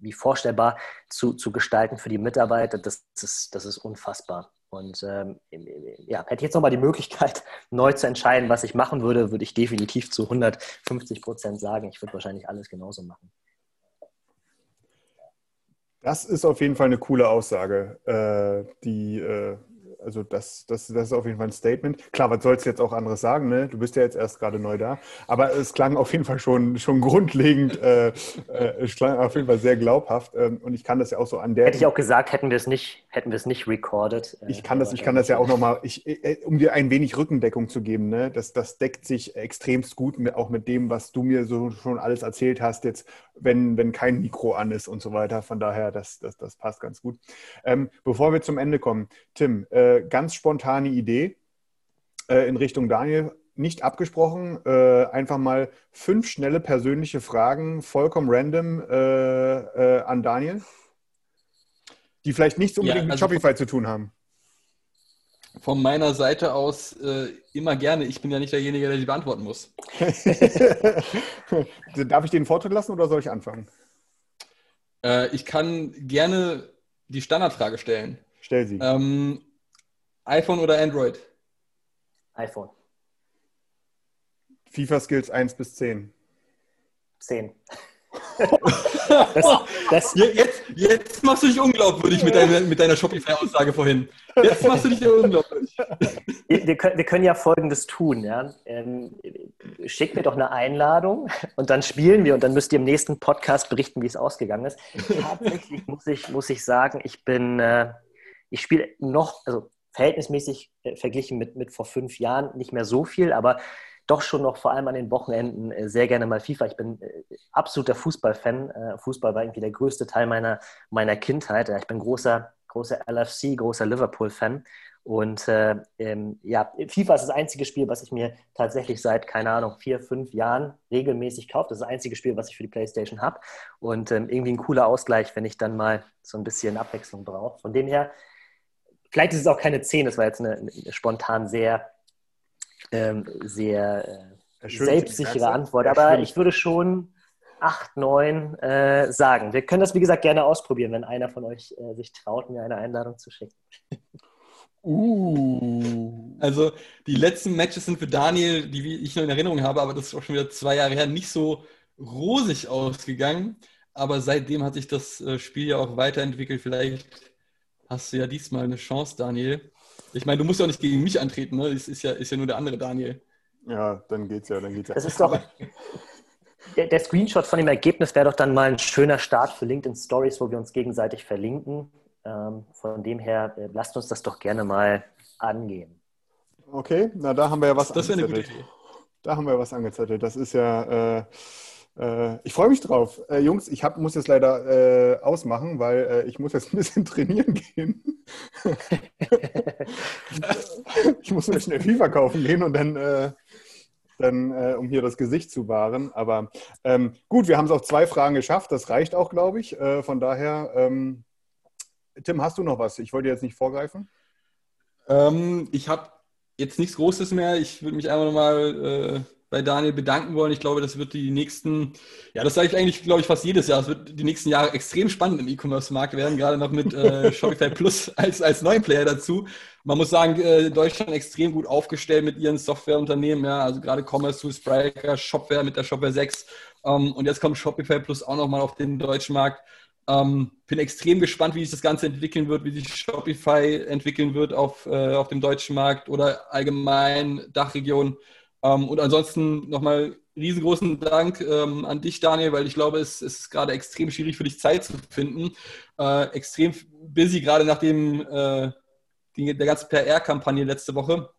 C: wie vorstellbar zu, zu gestalten für die Mitarbeiter, das, ist, das ist unfassbar. Und ähm, ja, hätte ich jetzt nochmal die Möglichkeit, (laughs) neu zu entscheiden, was ich machen würde, würde ich definitiv zu 150 Prozent sagen. Ich würde wahrscheinlich alles genauso machen.
A: Das ist auf jeden Fall eine coole Aussage, äh, die äh, also das, das, das ist auf jeden Fall ein Statement. Klar, was sollst du jetzt auch anderes sagen? Ne? Du bist ja jetzt erst gerade neu da. Aber es klang auf jeden Fall schon, schon grundlegend, äh, äh, es klang auf jeden Fall sehr glaubhaft. Ähm, und ich kann das ja auch so an der.
C: Hätte ich auch gesagt, hätten wir es nicht, hätten wir es nicht recorded.
A: Äh, ich kann das, ich kann das ja auch nochmal, äh, um dir ein wenig Rückendeckung zu geben, ne? das, das deckt sich extremst gut mit, auch mit dem, was du mir so schon alles erzählt hast, jetzt, wenn, wenn kein Mikro an ist und so weiter. Von daher, das, das, das passt ganz gut. Ähm, bevor wir zum Ende kommen, Tim, äh, ganz spontane Idee äh, in Richtung Daniel. Nicht abgesprochen, äh, einfach mal fünf schnelle persönliche Fragen, vollkommen random äh, äh, an Daniel, die vielleicht nichts unbedingt ja, also mit Shopify zu tun haben.
B: Von meiner Seite aus äh, immer gerne. Ich bin ja nicht derjenige, der die beantworten muss. (laughs)
A: Darf ich den Vortritt lassen oder soll ich anfangen?
B: Äh, ich kann gerne die Standardfrage stellen.
A: Stell sie.
B: Ähm, iPhone oder Android?
C: iPhone.
A: FIFA Skills 1 bis 10.
C: 10. (laughs)
B: das, das jetzt, jetzt, machst du dich unglaubwürdig mit deiner, mit deiner Shopify-Aussage vorhin. Jetzt machst du dich unglaubwürdig.
C: Wir, wir, können, wir, können, ja Folgendes tun. Ja? Ähm, schickt mir doch eine Einladung und dann spielen wir und dann müsst ihr im nächsten Podcast berichten, wie es ausgegangen ist. Tatsächlich muss ich, muss ich sagen, ich bin, äh, ich spiele noch, also verhältnismäßig äh, verglichen mit, mit vor fünf Jahren nicht mehr so viel, aber doch schon noch vor allem an den Wochenenden äh, sehr gerne mal FIFA. Ich bin äh, absoluter Fußballfan. Äh, Fußball war irgendwie der größte Teil meiner, meiner Kindheit. Ich bin großer, großer LFC, großer Liverpool-Fan. Und äh, ähm, ja, FIFA ist das einzige Spiel, was ich mir tatsächlich seit, keine Ahnung, vier, fünf Jahren regelmäßig kaufe. Das ist das einzige Spiel, was ich für die Playstation habe. Und ähm, irgendwie ein cooler Ausgleich, wenn ich dann mal so ein bisschen Abwechslung brauche. Von dem her Vielleicht ist es auch keine 10, das war jetzt eine, eine spontan sehr, ähm, sehr äh, selbstsichere Antwort. Aber ich würde schon 8, 9 äh, sagen. Wir können das, wie gesagt, gerne ausprobieren, wenn einer von euch äh, sich traut, mir eine Einladung zu schicken.
B: Uh. Also die letzten Matches sind für Daniel, die ich noch in Erinnerung habe, aber das ist auch schon wieder zwei Jahre her, nicht so rosig ausgegangen. Aber seitdem hat sich das äh, Spiel ja auch weiterentwickelt. Vielleicht hast du ja diesmal eine Chance, Daniel. Ich meine, du musst ja auch nicht gegen mich antreten, ne? Es ist ja, ist ja nur der andere Daniel.
A: Ja, dann geht's ja, dann geht's ja.
C: Das ist doch. Der, der Screenshot von dem Ergebnis wäre doch dann mal ein schöner Start für LinkedIn Stories, wo wir uns gegenseitig verlinken. Ähm, von dem her, äh, lasst uns das doch gerne mal angehen.
A: Okay, na da haben wir ja was
B: das angezettelt. Das wäre eine gute
A: Idee. Da haben wir was angezettelt. Das ist ja, äh, äh, ich freue mich drauf. Äh, Jungs, ich hab, muss jetzt leider äh, ausmachen, weil äh, ich muss jetzt ein bisschen (laughs) trainieren gehen. (laughs) ich muss mir schnell FIFA kaufen gehen und dann, äh, dann, äh, um hier das Gesicht zu wahren. Aber ähm, gut, wir haben es auf zwei Fragen geschafft. Das reicht auch, glaube ich. Äh, von daher, ähm, Tim, hast du noch was? Ich wollte jetzt nicht vorgreifen.
B: Ähm, ich habe jetzt nichts Großes mehr. Ich würde mich einfach nochmal äh, bei Daniel bedanken wollen. Ich glaube, das wird die nächsten, ja, das sage ich eigentlich, glaube ich, fast jedes Jahr. Es wird die nächsten Jahre extrem spannend im E-Commerce-Markt werden, gerade noch mit äh, (laughs) Shopify Plus als, als neuen Player dazu. Man muss sagen, äh, Deutschland extrem gut aufgestellt mit ihren Softwareunternehmen, ja, also gerade Commerce Tools, Spriker, Shopware mit der Shopware 6. Ähm, und jetzt kommt Shopify Plus auch nochmal auf den deutschen Markt. Ähm, bin extrem gespannt, wie sich das Ganze entwickeln wird, wie sich Shopify entwickeln wird auf, äh, auf dem deutschen Markt oder allgemein Dachregion. Ähm, und ansonsten nochmal riesengroßen Dank ähm, an dich, Daniel, weil ich glaube, es, es, ist gerade extrem schwierig für dich Zeit zu finden. Äh, extrem busy, gerade nach dem, äh, die, der ganzen PR-Kampagne letzte Woche.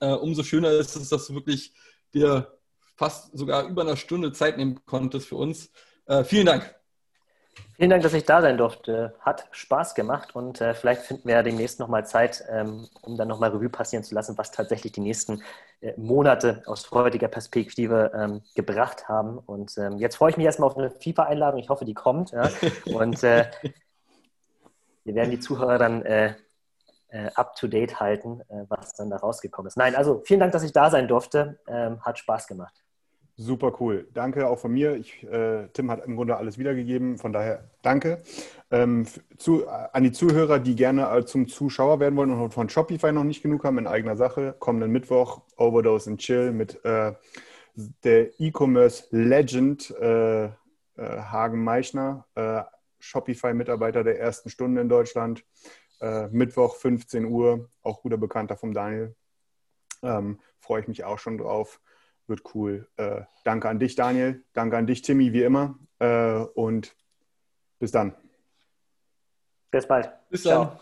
B: Äh, umso schöner ist es, dass du wirklich dir fast sogar über eine Stunde Zeit nehmen konntest für uns. Äh, vielen Dank.
C: Vielen Dank, dass ich da sein durfte. Hat Spaß gemacht und äh, vielleicht finden wir ja demnächst nochmal Zeit, ähm, um dann nochmal Revue passieren zu lassen, was tatsächlich die nächsten Monate aus heutiger Perspektive ähm, gebracht haben. Und ähm, jetzt freue ich mich erstmal auf eine FIFA-Einladung. Ich hoffe, die kommt. Ja? Und äh, (laughs) wir werden die Zuhörer dann äh, äh, up to date halten, äh, was dann da rausgekommen ist. Nein, also vielen Dank, dass ich da sein durfte. Ähm, hat Spaß gemacht.
A: Super cool. Danke auch von mir. Ich, äh, Tim hat im Grunde alles wiedergegeben, von daher danke. Ähm, zu, äh, an die Zuhörer, die gerne äh, zum Zuschauer werden wollen und von Shopify noch nicht genug haben in eigener Sache, kommenden Mittwoch Overdose and Chill mit äh, der E-Commerce Legend äh, äh, Hagen Meichner, Shopify-Mitarbeiter der ersten Stunde in Deutschland. Mittwoch 15 Uhr, auch guter Bekannter vom Daniel. Ähm, Freue ich mich auch schon drauf wird cool. Äh, danke an dich, Daniel. Danke an dich, Timmy, wie immer. Äh, und bis dann.
C: Bis bald.
B: Bis dann. Ciao.